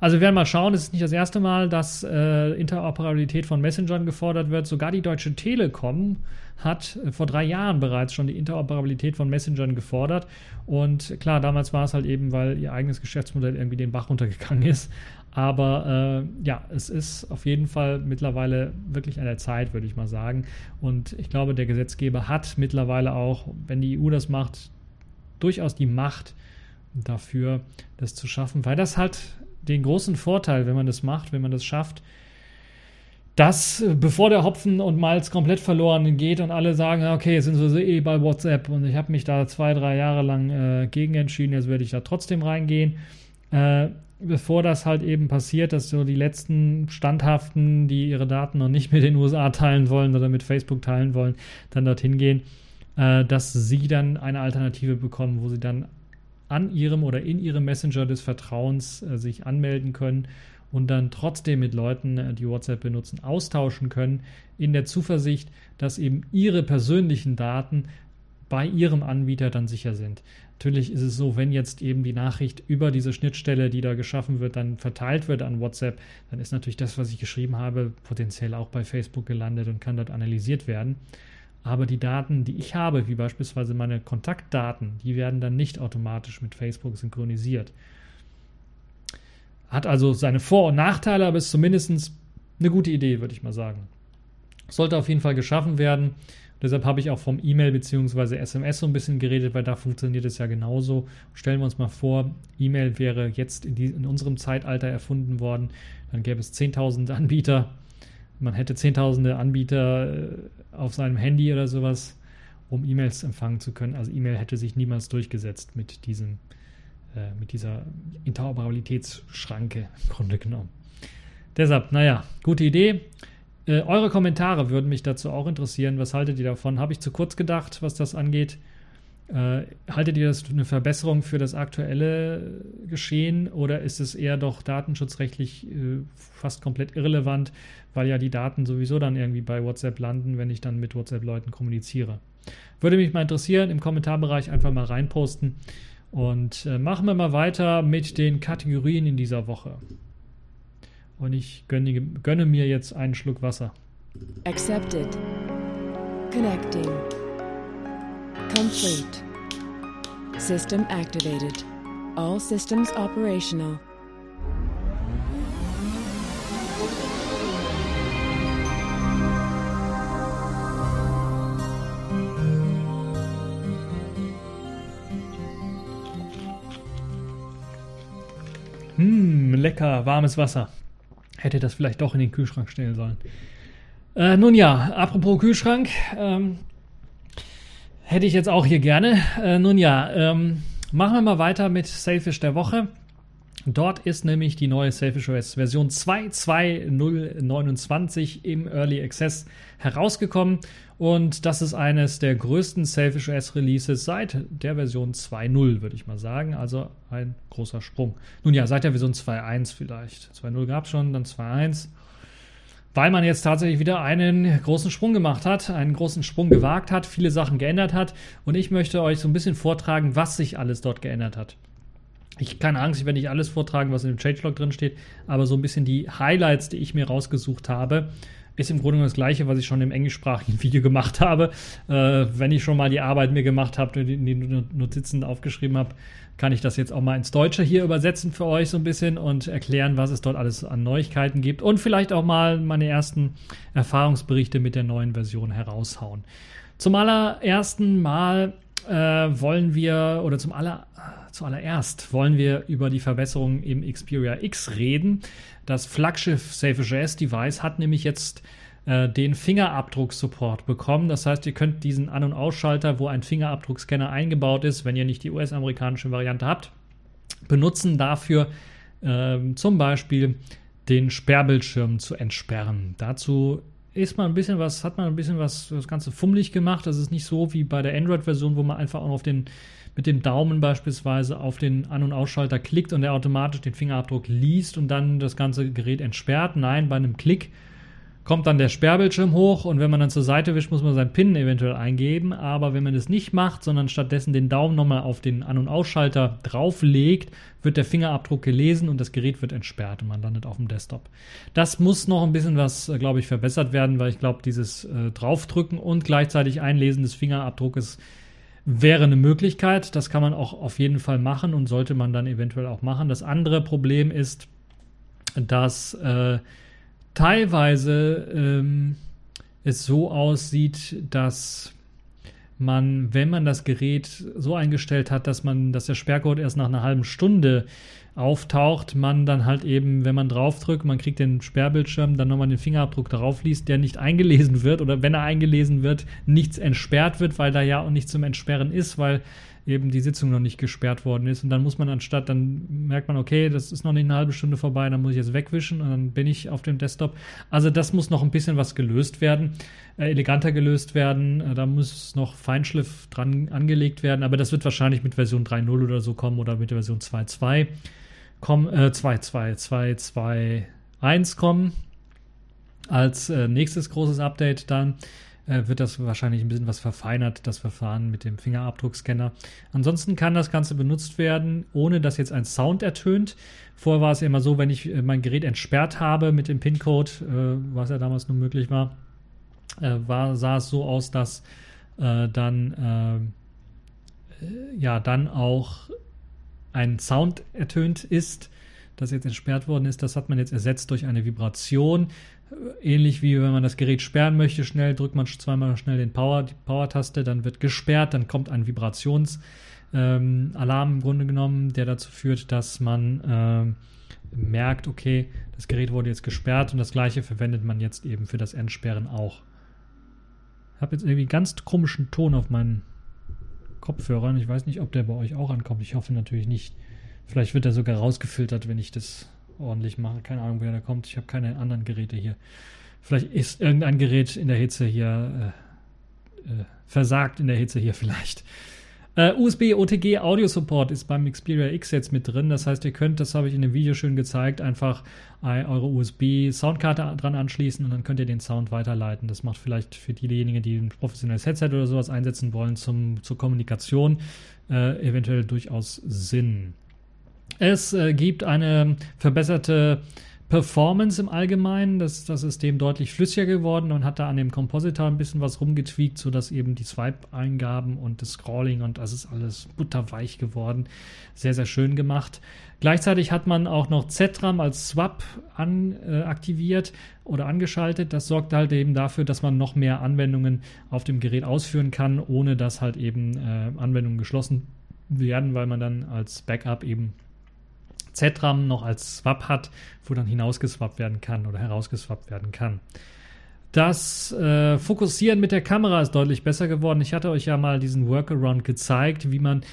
Also wir werden mal schauen, es ist nicht das erste Mal, dass äh, Interoperabilität von Messengern gefordert wird. Sogar die Deutsche Telekom hat äh, vor drei Jahren bereits schon die Interoperabilität von Messengern gefordert. Und klar, damals war es halt eben, weil ihr eigenes Geschäftsmodell irgendwie den Bach runtergegangen ist. Aber äh, ja, es ist auf jeden Fall mittlerweile wirklich an der Zeit, würde ich mal sagen. Und ich glaube, der Gesetzgeber hat mittlerweile auch, wenn die EU das macht, durchaus die Macht dafür, das zu schaffen, weil das halt den großen Vorteil, wenn man das macht, wenn man das schafft, dass äh, bevor der Hopfen und Malz komplett verloren geht und alle sagen, okay, jetzt sind sie eh bei WhatsApp und ich habe mich da zwei, drei Jahre lang äh, gegen entschieden, jetzt werde ich da trotzdem reingehen. Äh, bevor das halt eben passiert, dass so die letzten Standhaften, die ihre Daten noch nicht mit den USA teilen wollen oder mit Facebook teilen wollen, dann dorthin gehen, äh, dass sie dann eine Alternative bekommen, wo sie dann an ihrem oder in ihrem Messenger des Vertrauens äh, sich anmelden können und dann trotzdem mit Leuten, äh, die WhatsApp benutzen, austauschen können, in der Zuversicht, dass eben ihre persönlichen Daten bei ihrem Anbieter dann sicher sind. Natürlich ist es so, wenn jetzt eben die Nachricht über diese Schnittstelle, die da geschaffen wird, dann verteilt wird an WhatsApp, dann ist natürlich das, was ich geschrieben habe, potenziell auch bei Facebook gelandet und kann dort analysiert werden. Aber die Daten, die ich habe, wie beispielsweise meine Kontaktdaten, die werden dann nicht automatisch mit Facebook synchronisiert. Hat also seine Vor- und Nachteile, aber ist zumindest eine gute Idee, würde ich mal sagen. Sollte auf jeden Fall geschaffen werden. Deshalb habe ich auch vom E-Mail bzw. SMS so ein bisschen geredet, weil da funktioniert es ja genauso. Stellen wir uns mal vor, E-Mail wäre jetzt in, die, in unserem Zeitalter erfunden worden. Dann gäbe es 10.000 Anbieter man hätte zehntausende Anbieter äh, auf seinem Handy oder sowas, um E-Mails empfangen zu können. Also E-Mail hätte sich niemals durchgesetzt mit diesem, äh, mit dieser Interoperabilitätsschranke im Grunde genommen. Deshalb, naja, gute Idee. Äh, eure Kommentare würden mich dazu auch interessieren. Was haltet ihr davon? Habe ich zu kurz gedacht, was das angeht? Äh, haltet ihr das eine Verbesserung für das aktuelle Geschehen oder ist es eher doch datenschutzrechtlich äh, fast komplett irrelevant, weil ja die Daten sowieso dann irgendwie bei WhatsApp landen, wenn ich dann mit WhatsApp-Leuten kommuniziere? Würde mich mal interessieren, im Kommentarbereich einfach mal reinposten. Und äh, machen wir mal weiter mit den Kategorien in dieser Woche. Und ich gönne, gönne mir jetzt einen Schluck Wasser. Accepted. Connecting. Complete. System activated. All systems operational. Lecker, warmes Wasser. Hätte das vielleicht doch in den Kühlschrank stellen sollen. Äh, nun ja, apropos Kühlschrank. Ähm, Hätte ich jetzt auch hier gerne. Äh, nun ja, ähm, machen wir mal weiter mit Sailfish der Woche. Dort ist nämlich die neue Selfish OS Version 2.2.029 im Early Access herausgekommen und das ist eines der größten Selfish OS Releases seit der Version 2.0, würde ich mal sagen. Also ein großer Sprung. Nun ja, seit der Version 2.1 vielleicht. 2.0 gab es schon, dann 2.1 weil man jetzt tatsächlich wieder einen großen Sprung gemacht hat, einen großen Sprung gewagt hat, viele Sachen geändert hat und ich möchte euch so ein bisschen vortragen, was sich alles dort geändert hat. Ich keine Angst, ich werde nicht alles vortragen, was in dem Changelog drin steht, aber so ein bisschen die Highlights, die ich mir rausgesucht habe, ist im Grunde das gleiche, was ich schon im englischsprachigen Video gemacht habe. Äh, wenn ich schon mal die Arbeit mir gemacht habe, und die Notizen aufgeschrieben habe, kann ich das jetzt auch mal ins Deutsche hier übersetzen für euch so ein bisschen und erklären, was es dort alles an Neuigkeiten gibt und vielleicht auch mal meine ersten Erfahrungsberichte mit der neuen Version heraushauen. Zum allerersten Mal äh, wollen wir, oder zum aller, zuallererst wollen wir über die Verbesserungen im Xperia X reden. Das Flaggschiff SafeJS Device hat nämlich jetzt äh, den Fingerabdruck-Support bekommen. Das heißt, ihr könnt diesen An- und Ausschalter, wo ein Fingerabdruckscanner eingebaut ist, wenn ihr nicht die US-amerikanische Variante habt, benutzen dafür äh, zum Beispiel den Sperrbildschirm zu entsperren. Dazu ist man ein bisschen was, hat man ein bisschen was, das Ganze fummelig gemacht. Das ist nicht so wie bei der Android-Version, wo man einfach auch auf den, mit dem Daumen beispielsweise auf den An- und Ausschalter klickt und er automatisch den Fingerabdruck liest und dann das ganze Gerät entsperrt. Nein, bei einem Klick kommt dann der Sperrbildschirm hoch und wenn man dann zur Seite wischt, muss man seinen PIN eventuell eingeben. Aber wenn man das nicht macht, sondern stattdessen den Daumen nochmal auf den An- und Ausschalter drauflegt, wird der Fingerabdruck gelesen und das Gerät wird entsperrt und man landet auf dem Desktop. Das muss noch ein bisschen was, äh, glaube ich, verbessert werden, weil ich glaube, dieses äh, Draufdrücken und gleichzeitig Einlesen des Fingerabdruckes wäre eine Möglichkeit. Das kann man auch auf jeden Fall machen und sollte man dann eventuell auch machen. Das andere Problem ist, dass äh, teilweise ähm, es so aussieht, dass man, wenn man das Gerät so eingestellt hat, dass man, dass der Sperrcode erst nach einer halben Stunde auftaucht, man dann halt eben, wenn man draufdrückt, man kriegt den Sperrbildschirm, dann nochmal den Fingerabdruck darauf liest, der nicht eingelesen wird oder wenn er eingelesen wird, nichts entsperrt wird, weil da ja auch nichts zum Entsperren ist, weil eben die Sitzung noch nicht gesperrt worden ist. Und dann muss man anstatt, dann merkt man, okay, das ist noch nicht eine halbe Stunde vorbei, dann muss ich jetzt wegwischen und dann bin ich auf dem Desktop. Also das muss noch ein bisschen was gelöst werden, äh, eleganter gelöst werden. Äh, da muss noch Feinschliff dran angelegt werden, aber das wird wahrscheinlich mit Version 3.0 oder so kommen oder mit der Version 2.2 kommen, äh, 2.2, 2.2.1 kommen. Als äh, nächstes großes Update dann äh, wird das wahrscheinlich ein bisschen was verfeinert, das Verfahren mit dem Fingerabdruckscanner. Ansonsten kann das Ganze benutzt werden, ohne dass jetzt ein Sound ertönt. Vorher war es immer so, wenn ich äh, mein Gerät entsperrt habe mit dem PIN-Code, äh, was ja damals nur möglich war, äh, war, sah es so aus, dass äh, dann ja dann auch ein Sound ertönt ist, das jetzt entsperrt worden ist. Das hat man jetzt ersetzt durch eine Vibration ähnlich wie wenn man das Gerät sperren möchte, schnell drückt man zweimal schnell den Power, die Power-Taste, dann wird gesperrt, dann kommt ein Vibrationsalarm ähm, im Grunde genommen, der dazu führt, dass man äh, merkt, okay, das Gerät wurde jetzt gesperrt und das gleiche verwendet man jetzt eben für das Entsperren auch. Ich habe jetzt irgendwie einen ganz komischen Ton auf meinen Kopfhörern. Ich weiß nicht, ob der bei euch auch ankommt. Ich hoffe natürlich nicht. Vielleicht wird er sogar rausgefiltert, wenn ich das ordentlich mache. Keine Ahnung, wer da kommt. Ich habe keine anderen Geräte hier. Vielleicht ist irgendein Gerät in der Hitze hier äh, äh, versagt in der Hitze hier vielleicht. Uh, USB OTG Audio Support ist beim Xperia X jetzt mit drin. Das heißt, ihr könnt, das habe ich in dem Video schön gezeigt, einfach eure USB Soundkarte dran anschließen und dann könnt ihr den Sound weiterleiten. Das macht vielleicht für diejenigen, die ein professionelles Headset oder sowas einsetzen wollen zum, zur Kommunikation, äh, eventuell durchaus Sinn. Es äh, gibt eine verbesserte Performance im Allgemeinen. Das, das System deutlich flüssiger geworden und hat da an dem Compositor ein bisschen was rumgetweakt, sodass eben die Swipe-Eingaben und das Scrolling und das ist alles butterweich geworden. Sehr, sehr schön gemacht. Gleichzeitig hat man auch noch ZRAM als Swap an, äh, aktiviert oder angeschaltet. Das sorgt halt eben dafür, dass man noch mehr Anwendungen auf dem Gerät ausführen kann, ohne dass halt eben äh, Anwendungen geschlossen werden, weil man dann als Backup eben ZRAM noch als Swap hat, wo dann hinausgeswappt werden kann oder herausgeswappt werden kann. Das äh, Fokussieren mit der Kamera ist deutlich besser geworden. Ich hatte euch ja mal diesen Workaround gezeigt, wie man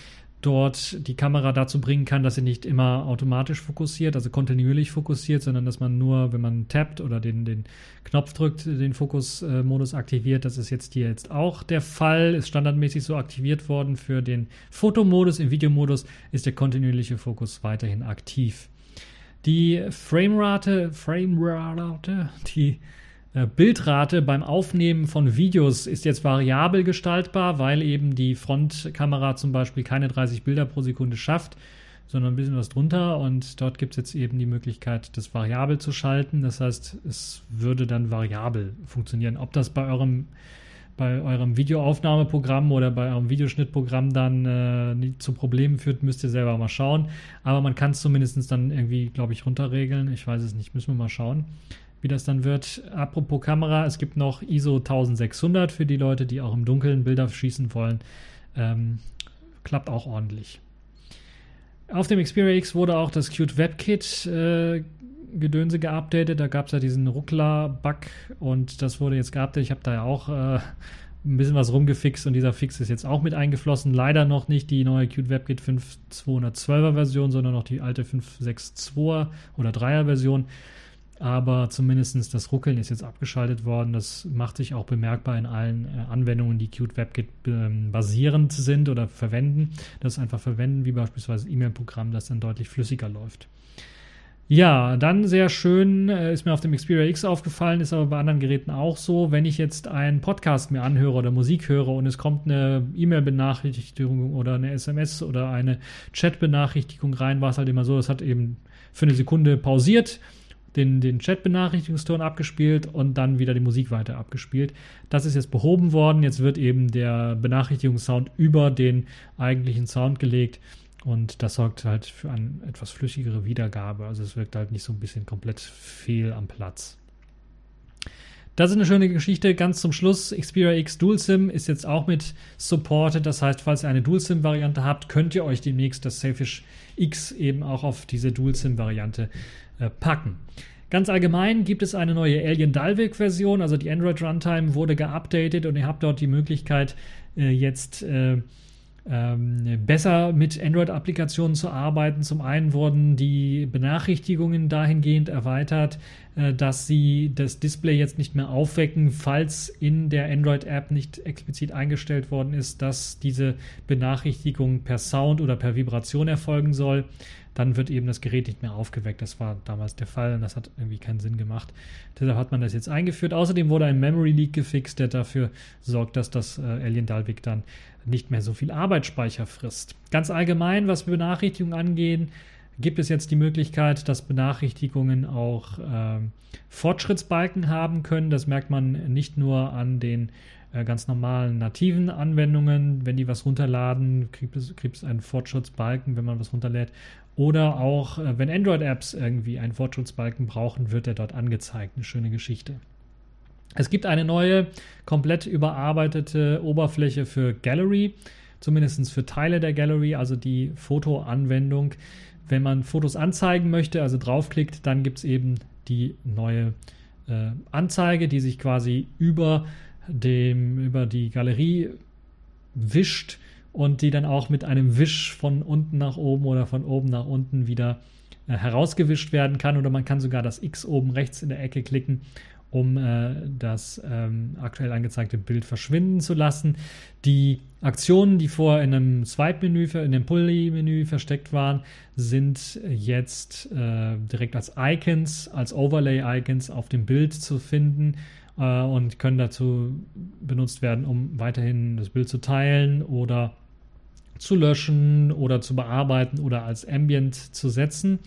dort die Kamera dazu bringen kann, dass sie nicht immer automatisch fokussiert, also kontinuierlich fokussiert, sondern dass man nur, wenn man tappt oder den, den Knopf drückt, den Fokusmodus aktiviert. Das ist jetzt hier jetzt auch der Fall. Ist standardmäßig so aktiviert worden. Für den Fotomodus, im Videomodus ist der kontinuierliche Fokus weiterhin aktiv. Die Framerate, Framerate, die Bildrate beim Aufnehmen von Videos ist jetzt variabel gestaltbar, weil eben die Frontkamera zum Beispiel keine 30 Bilder pro Sekunde schafft, sondern ein bisschen was drunter. Und dort gibt es jetzt eben die Möglichkeit, das variabel zu schalten. Das heißt, es würde dann variabel funktionieren. Ob das bei eurem bei eurem Videoaufnahmeprogramm oder bei eurem Videoschnittprogramm dann äh, zu Problemen führt, müsst ihr selber mal schauen. Aber man kann es zumindest dann irgendwie, glaube ich, runterregeln. Ich weiß es nicht, müssen wir mal schauen wie das dann wird. Apropos Kamera, es gibt noch ISO 1600 für die Leute, die auch im Dunkeln Bilder schießen wollen. Ähm, klappt auch ordentlich. Auf dem Xperia X wurde auch das Qt WebKit äh, Gedönse geupdatet. Da gab es ja diesen Ruckler-Bug und das wurde jetzt geupdatet. Ich habe da ja auch äh, ein bisschen was rumgefixt und dieser Fix ist jetzt auch mit eingeflossen. Leider noch nicht die neue Qt WebKit 5212er Version, sondern noch die alte 562er oder 3er Version. Aber zumindest das Ruckeln ist jetzt abgeschaltet worden. Das macht sich auch bemerkbar in allen äh, Anwendungen, die Qt WebKit ähm, basierend sind oder verwenden. Das einfach verwenden, wie beispielsweise E-Mail-Programm, das dann deutlich flüssiger läuft. Ja, dann sehr schön, äh, ist mir auf dem Xperia X aufgefallen, ist aber bei anderen Geräten auch so. Wenn ich jetzt einen Podcast mir anhöre oder Musik höre und es kommt eine E-Mail-Benachrichtigung oder eine SMS oder eine Chat-Benachrichtigung rein, war es halt immer so, es hat eben für eine Sekunde pausiert, den, den Chat-Benachrichtigungston abgespielt und dann wieder die Musik weiter abgespielt. Das ist jetzt behoben worden. Jetzt wird eben der Benachrichtigungssound über den eigentlichen Sound gelegt. Und das sorgt halt für eine etwas flüssigere Wiedergabe. Also es wirkt halt nicht so ein bisschen komplett fehl am Platz. Das ist eine schöne Geschichte. Ganz zum Schluss, Xperia X Dual SIM ist jetzt auch mit supported. Das heißt, falls ihr eine Dual SIM Variante habt, könnt ihr euch demnächst das Sailfish X eben auch auf diese Dual SIM Variante äh, packen. Ganz allgemein gibt es eine neue Alien Dalvik Version, also die Android Runtime wurde geupdatet und ihr habt dort die Möglichkeit äh, jetzt äh, ähm, besser mit Android-Applikationen zu arbeiten. Zum einen wurden die Benachrichtigungen dahingehend erweitert, äh, dass sie das Display jetzt nicht mehr aufwecken, falls in der Android-App nicht explizit eingestellt worden ist, dass diese Benachrichtigung per Sound oder per Vibration erfolgen soll dann wird eben das Gerät nicht mehr aufgeweckt. Das war damals der Fall und das hat irgendwie keinen Sinn gemacht. Deshalb hat man das jetzt eingeführt. Außerdem wurde ein Memory Leak gefixt, der dafür sorgt, dass das äh, Alien Dalvik dann nicht mehr so viel Arbeitsspeicher frisst. Ganz allgemein, was Benachrichtigungen angeht, gibt es jetzt die Möglichkeit, dass Benachrichtigungen auch äh, Fortschrittsbalken haben können. Das merkt man nicht nur an den äh, ganz normalen nativen Anwendungen. Wenn die was runterladen, kriegt es, kriegt es einen Fortschrittsbalken, wenn man was runterlädt. Oder auch, äh, wenn Android-Apps irgendwie einen Fortschrittsbalken brauchen, wird er dort angezeigt. Eine schöne Geschichte. Es gibt eine neue, komplett überarbeitete Oberfläche für Gallery, zumindest für Teile der Gallery, also die Fotoanwendung. Wenn man Fotos anzeigen möchte, also draufklickt, dann gibt es eben die neue äh, Anzeige, die sich quasi über, dem, über die Galerie wischt und die dann auch mit einem Wisch von unten nach oben oder von oben nach unten wieder äh, herausgewischt werden kann. Oder man kann sogar das X oben rechts in der Ecke klicken, um äh, das ähm, aktuell angezeigte Bild verschwinden zu lassen. Die Aktionen, die vorher in einem Swipe-Menü, in dem Pulley-Menü versteckt waren, sind jetzt äh, direkt als Icons, als Overlay-Icons auf dem Bild zu finden äh, und können dazu benutzt werden, um weiterhin das Bild zu teilen oder zu löschen oder zu bearbeiten oder als Ambient zu setzen.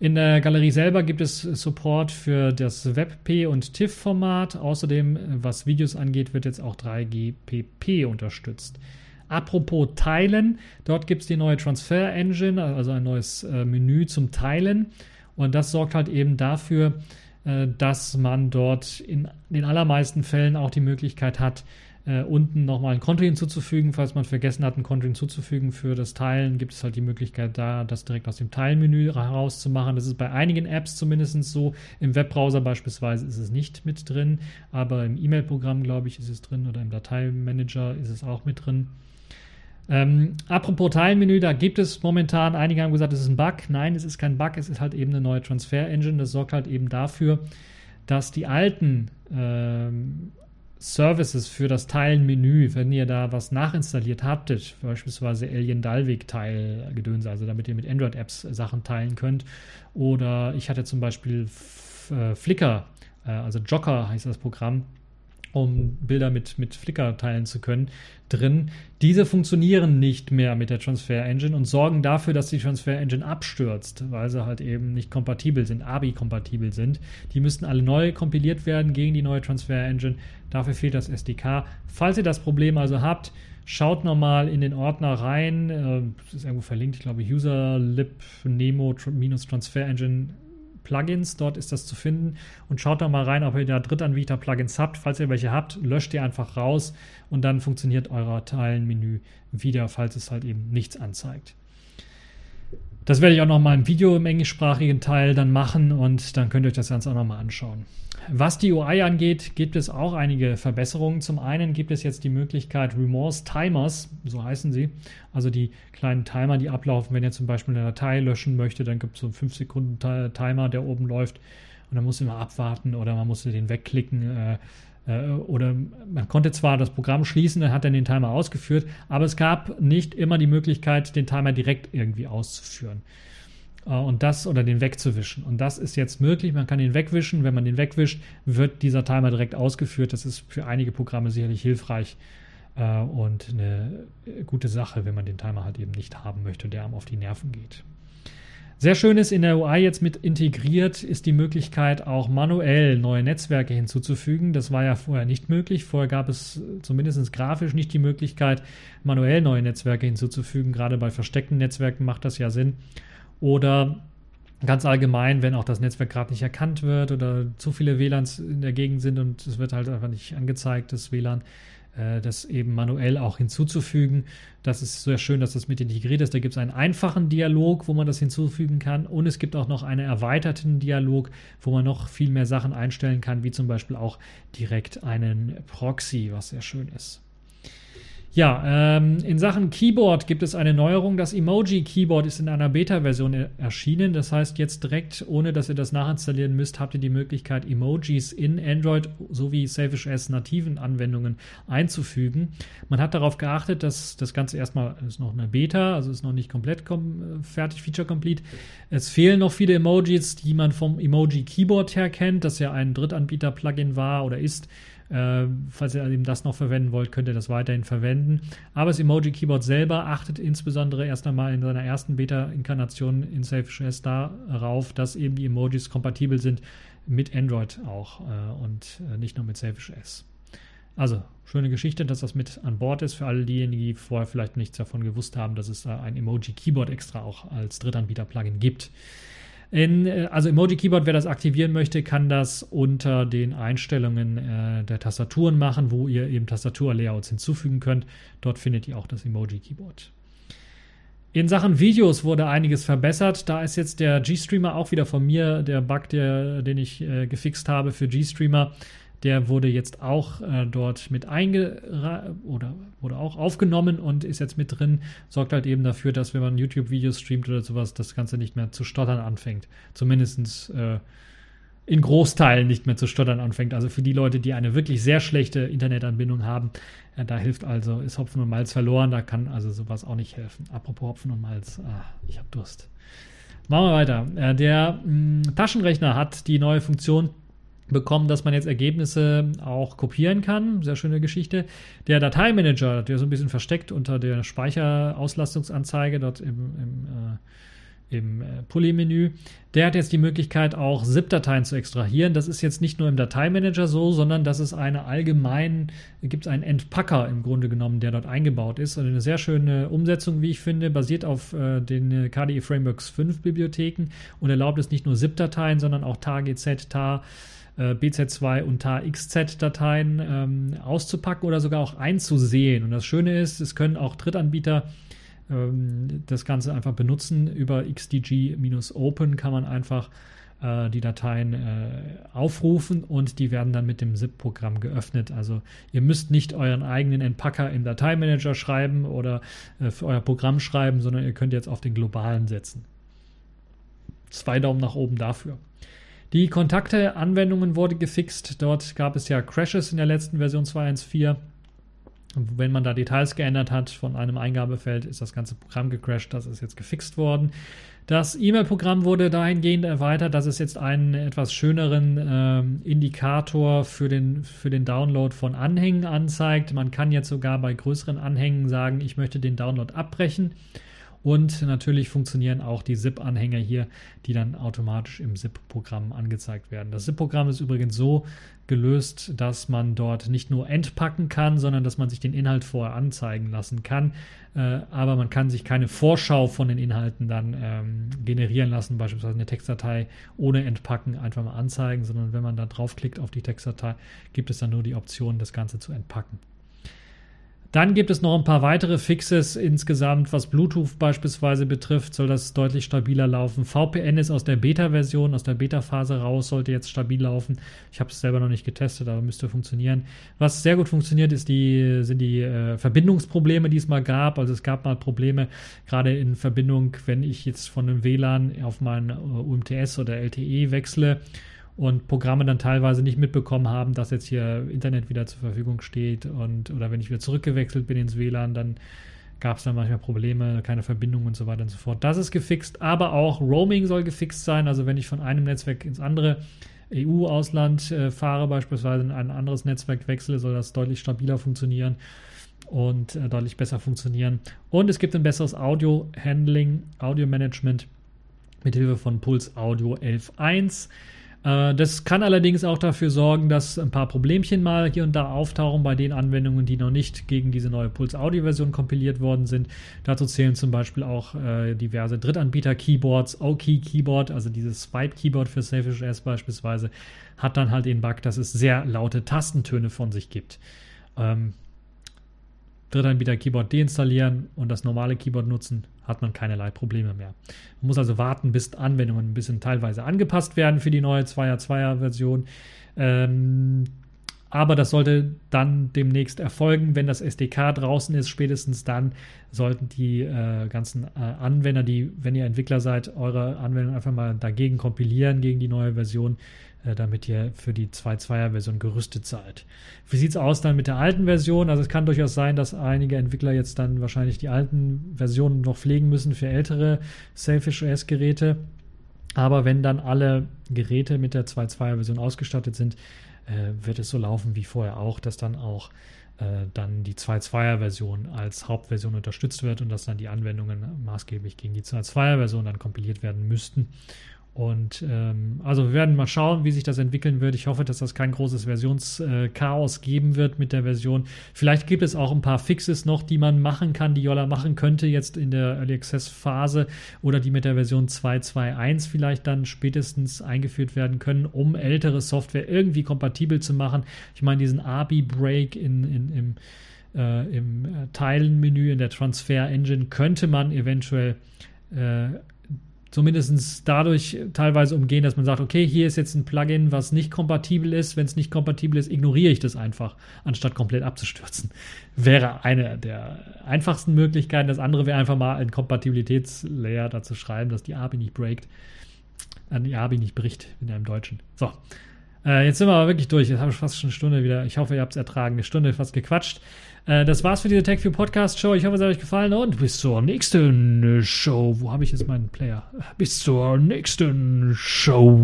In der Galerie selber gibt es Support für das WebP und TIFF-Format. Außerdem, was Videos angeht, wird jetzt auch 3GPP unterstützt. Apropos Teilen, dort gibt es die neue Transfer Engine, also ein neues äh, Menü zum Teilen. Und das sorgt halt eben dafür, äh, dass man dort in den allermeisten Fällen auch die Möglichkeit hat, äh, unten nochmal ein Konto hinzuzufügen. Falls man vergessen hat, ein Konto hinzuzufügen für das Teilen, gibt es halt die Möglichkeit, da das direkt aus dem Teilenmenü herauszumachen. Das ist bei einigen Apps zumindest so. Im Webbrowser beispielsweise ist es nicht mit drin, aber im E-Mail-Programm, glaube ich, ist es drin oder im Dateimanager ist es auch mit drin. Ähm, apropos Teilenmenü, da gibt es momentan, einige haben gesagt, es ist ein Bug. Nein, es ist kein Bug, es ist halt eben eine neue Transfer-Engine. Das sorgt halt eben dafür, dass die alten ähm, Services für das Teilen-Menü, wenn ihr da was nachinstalliert habtet, beispielsweise Alien Dalvik-Teil Gedönse, also damit ihr mit Android-Apps Sachen teilen könnt. Oder ich hatte zum Beispiel äh, Flickr, äh, also Jocker heißt das Programm, um Bilder mit, mit Flickr teilen zu können, drin. Diese funktionieren nicht mehr mit der Transfer Engine und sorgen dafür, dass die Transfer Engine abstürzt, weil sie halt eben nicht kompatibel sind, ABI-kompatibel sind. Die müssten alle neu kompiliert werden gegen die neue Transfer Engine. Dafür fehlt das SDK. Falls ihr das Problem also habt, schaut nochmal in den Ordner rein. Äh, das ist irgendwo verlinkt, ich glaube, userlib nemo-transfer engine Plugins, dort ist das zu finden und schaut da mal rein, ob ihr da Drittanbieter Plugins habt. Falls ihr welche habt, löscht ihr einfach raus und dann funktioniert euer Teilenmenü wieder, falls es halt eben nichts anzeigt. Das werde ich auch noch mal im Video im englischsprachigen Teil dann machen und dann könnt ihr euch das Ganze auch noch mal anschauen. Was die UI angeht, gibt es auch einige Verbesserungen. Zum einen gibt es jetzt die Möglichkeit Remorse Timers, so heißen sie, also die kleinen Timer, die ablaufen, wenn ihr zum Beispiel eine Datei löschen möchte, dann gibt es so einen 5 Sekunden Timer, der oben läuft und dann muss man abwarten oder man muss den wegklicken. Äh, oder man konnte zwar das Programm schließen, dann hat er den Timer ausgeführt, aber es gab nicht immer die Möglichkeit, den Timer direkt irgendwie auszuführen äh, und das oder den wegzuwischen. Und das ist jetzt möglich. Man kann ihn wegwischen. Wenn man den wegwischt, wird dieser Timer direkt ausgeführt. Das ist für einige Programme sicherlich hilfreich äh, und eine gute Sache, wenn man den Timer halt eben nicht haben möchte der einem auf die Nerven geht. Sehr schön ist in der UI jetzt mit integriert ist die Möglichkeit, auch manuell neue Netzwerke hinzuzufügen. Das war ja vorher nicht möglich. Vorher gab es zumindest grafisch nicht die Möglichkeit, manuell neue Netzwerke hinzuzufügen. Gerade bei versteckten Netzwerken macht das ja Sinn. Oder ganz allgemein, wenn auch das Netzwerk gerade nicht erkannt wird oder zu viele WLANs in der Gegend sind und es wird halt einfach nicht angezeigt, das WLAN, äh, das eben manuell auch hinzuzufügen. Das ist sehr schön, dass das mit integriert ist. Da gibt es einen einfachen Dialog, wo man das hinzufügen kann. Und es gibt auch noch einen erweiterten Dialog, wo man noch viel mehr Sachen einstellen kann, wie zum Beispiel auch direkt einen Proxy, was sehr schön ist. Ja, ähm, in Sachen Keyboard gibt es eine Neuerung. Das Emoji-Keyboard ist in einer Beta-Version e- erschienen. Das heißt, jetzt direkt, ohne dass ihr das nachinstallieren müsst, habt ihr die Möglichkeit, Emojis in Android sowie Selfish S nativen Anwendungen einzufügen. Man hat darauf geachtet, dass das Ganze erstmal ist noch eine Beta, also ist noch nicht komplett fertig, Feature Complete. Es fehlen noch viele Emojis, die man vom Emoji-Keyboard her kennt, das ja ein Drittanbieter-Plugin war oder ist äh, falls ihr eben das noch verwenden wollt, könnt ihr das weiterhin verwenden. Aber das Emoji Keyboard selber achtet insbesondere erst einmal in seiner ersten Beta-Inkarnation in Selfish S darauf, dass eben die Emojis kompatibel sind mit Android auch äh, und äh, nicht nur mit Selfish S. Also, schöne Geschichte, dass das mit an Bord ist für alle diejenigen, die vorher vielleicht nichts davon gewusst haben, dass es da ein Emoji Keyboard extra auch als Drittanbieter-Plugin gibt. In, äh, also Emoji Keyboard, wer das aktivieren möchte, kann das unter den Einstellungen äh, der Tastaturen machen, wo ihr eben Tastaturlayouts hinzufügen könnt. Dort findet ihr auch das Emoji Keyboard. In Sachen Videos wurde einiges verbessert. Da ist jetzt der G-Streamer auch wieder von mir, der Bug, der, den ich äh, gefixt habe für G-Streamer. Der wurde jetzt auch äh, dort mit einge oder wurde auch aufgenommen und ist jetzt mit drin. Sorgt halt eben dafür, dass wenn man YouTube-Videos streamt oder sowas, das Ganze nicht mehr zu stottern anfängt. Zumindest äh, in Großteilen nicht mehr zu stottern anfängt. Also für die Leute, die eine wirklich sehr schlechte Internetanbindung haben, äh, da hilft also, ist Hopfen und Malz verloren, da kann also sowas auch nicht helfen. Apropos Hopfen und Malz, ah, ich habe Durst. Machen wir weiter. Äh, der mh, mm, Taschenrechner hat die neue Funktion bekommen, dass man jetzt Ergebnisse auch kopieren kann. Sehr schöne Geschichte. Der Dateimanager, der so ein bisschen versteckt unter der Speicherauslastungsanzeige dort im, im, äh, im äh, Pulli-Menü, der hat jetzt die Möglichkeit, auch ZIP-Dateien zu extrahieren. Das ist jetzt nicht nur im Dateimanager so, sondern das ist eine allgemein, gibt es einen Entpacker im Grunde genommen, der dort eingebaut ist. Also eine sehr schöne Umsetzung, wie ich finde, basiert auf äh, den KDE Frameworks 5 Bibliotheken und erlaubt es nicht nur ZIP-Dateien, sondern auch TAR, GZ, TAR, äh, BZ2 und TAR-XZ-Dateien ähm, auszupacken oder sogar auch einzusehen. Und das Schöne ist, es können auch Drittanbieter ähm, das Ganze einfach benutzen. Über XDG-Open kann man einfach äh, die Dateien äh, aufrufen und die werden dann mit dem ZIP-Programm geöffnet. Also ihr müsst nicht euren eigenen Entpacker im Dateimanager schreiben oder äh, für euer Programm schreiben, sondern ihr könnt jetzt auf den globalen setzen. Zwei Daumen nach oben dafür. Die Kontakte-Anwendungen wurde gefixt. Dort gab es ja Crashes in der letzten Version 2.1.4. Wenn man da Details geändert hat von einem Eingabefeld, ist das ganze Programm gecrashed. Das ist jetzt gefixt worden. Das E-Mail-Programm wurde dahingehend erweitert, dass es jetzt einen etwas schöneren äh, Indikator für den, für den Download von Anhängen anzeigt. Man kann jetzt sogar bei größeren Anhängen sagen, ich möchte den Download abbrechen. Und natürlich funktionieren auch die ZIP-Anhänger hier, die dann automatisch im ZIP-Programm angezeigt werden. Das ZIP-Programm ist übrigens so gelöst, dass man dort nicht nur entpacken kann, sondern dass man sich den Inhalt vorher anzeigen lassen kann. Äh, aber man kann sich keine Vorschau von den Inhalten dann ähm, generieren lassen, beispielsweise eine Textdatei ohne Entpacken einfach mal anzeigen, sondern wenn man da draufklickt auf die Textdatei, gibt es dann nur die Option, das Ganze zu entpacken. Dann gibt es noch ein paar weitere Fixes insgesamt, was Bluetooth beispielsweise betrifft, soll das deutlich stabiler laufen. VPN ist aus der Beta-Version, aus der Beta-Phase raus, sollte jetzt stabil laufen. Ich habe es selber noch nicht getestet, aber müsste funktionieren. Was sehr gut funktioniert, ist die, sind die äh, Verbindungsprobleme, die es mal gab. Also es gab mal Probleme, gerade in Verbindung, wenn ich jetzt von einem WLAN auf mein äh, UMTS oder LTE wechsle und Programme dann teilweise nicht mitbekommen haben, dass jetzt hier Internet wieder zur Verfügung steht und oder wenn ich wieder zurückgewechselt bin ins WLAN, dann gab es dann manchmal Probleme, keine Verbindung und so weiter und so fort. Das ist gefixt, aber auch Roaming soll gefixt sein. Also wenn ich von einem Netzwerk ins andere EU-Ausland äh, fahre, beispielsweise in ein anderes Netzwerk wechsle, soll das deutlich stabiler funktionieren und äh, deutlich besser funktionieren. Und es gibt ein besseres Audio-Handling, Audio-Management mit Hilfe von Puls Audio 11.1. Äh, das kann allerdings auch dafür sorgen, dass ein paar Problemchen mal hier und da auftauchen bei den Anwendungen, die noch nicht gegen diese neue Puls Audio Version kompiliert worden sind. Dazu zählen zum Beispiel auch äh, diverse Drittanbieter-Keyboards, OKey Keyboard, also dieses Swipe Keyboard für Selfish S beispielsweise, hat dann halt den Bug, dass es sehr laute Tastentöne von sich gibt. Ähm, Drittanbieter-Keyboard deinstallieren und das normale Keyboard nutzen, hat man keinerlei Probleme mehr. Man muss also warten, bis Anwendungen ein bisschen teilweise angepasst werden für die neue 2er2er-Version. Ähm, aber das sollte dann demnächst erfolgen, wenn das SDK draußen ist. Spätestens dann sollten die äh, ganzen äh, Anwender, die, wenn ihr Entwickler seid, eure Anwendung einfach mal dagegen kompilieren, gegen die neue Version damit ihr für die 2.2er-Version gerüstet seid. Wie sieht es aus dann mit der alten Version? Also es kann durchaus sein, dass einige Entwickler jetzt dann wahrscheinlich die alten Versionen noch pflegen müssen für ältere Selfish OS-Geräte. Aber wenn dann alle Geräte mit der 2.2er-Version ausgestattet sind, äh, wird es so laufen wie vorher auch, dass dann auch äh, dann die 2.2er-Version als Hauptversion unterstützt wird und dass dann die Anwendungen maßgeblich gegen die 2.2er-Version dann kompiliert werden müssten. Und ähm, also wir werden mal schauen, wie sich das entwickeln wird. Ich hoffe, dass das kein großes Versionschaos geben wird mit der Version. Vielleicht gibt es auch ein paar Fixes noch, die man machen kann, die Yola machen könnte jetzt in der Early Access Phase oder die mit der Version 2.2.1 vielleicht dann spätestens eingeführt werden können, um ältere Software irgendwie kompatibel zu machen. Ich meine, diesen ABI-Break in, in, im, äh, im äh, Teilenmenü in der Transfer Engine könnte man eventuell äh, zumindest dadurch teilweise umgehen, dass man sagt, okay, hier ist jetzt ein Plugin, was nicht kompatibel ist. Wenn es nicht kompatibel ist, ignoriere ich das einfach, anstatt komplett abzustürzen. Wäre eine der einfachsten Möglichkeiten. Das andere wäre einfach mal ein Kompatibilitätslayer dazu schreiben, dass die API nicht breakt, an die API nicht bricht, in einem Deutschen. So. Äh, jetzt sind wir aber wirklich durch. Jetzt habe ich fast schon eine Stunde wieder. Ich hoffe, ihr habt es ertragen. Eine Stunde fast gequatscht. Äh, das war's für diese TechView Podcast Show. Ich hoffe, es hat euch gefallen und bis zur nächsten Show. Wo habe ich jetzt meinen Player? Bis zur nächsten Show.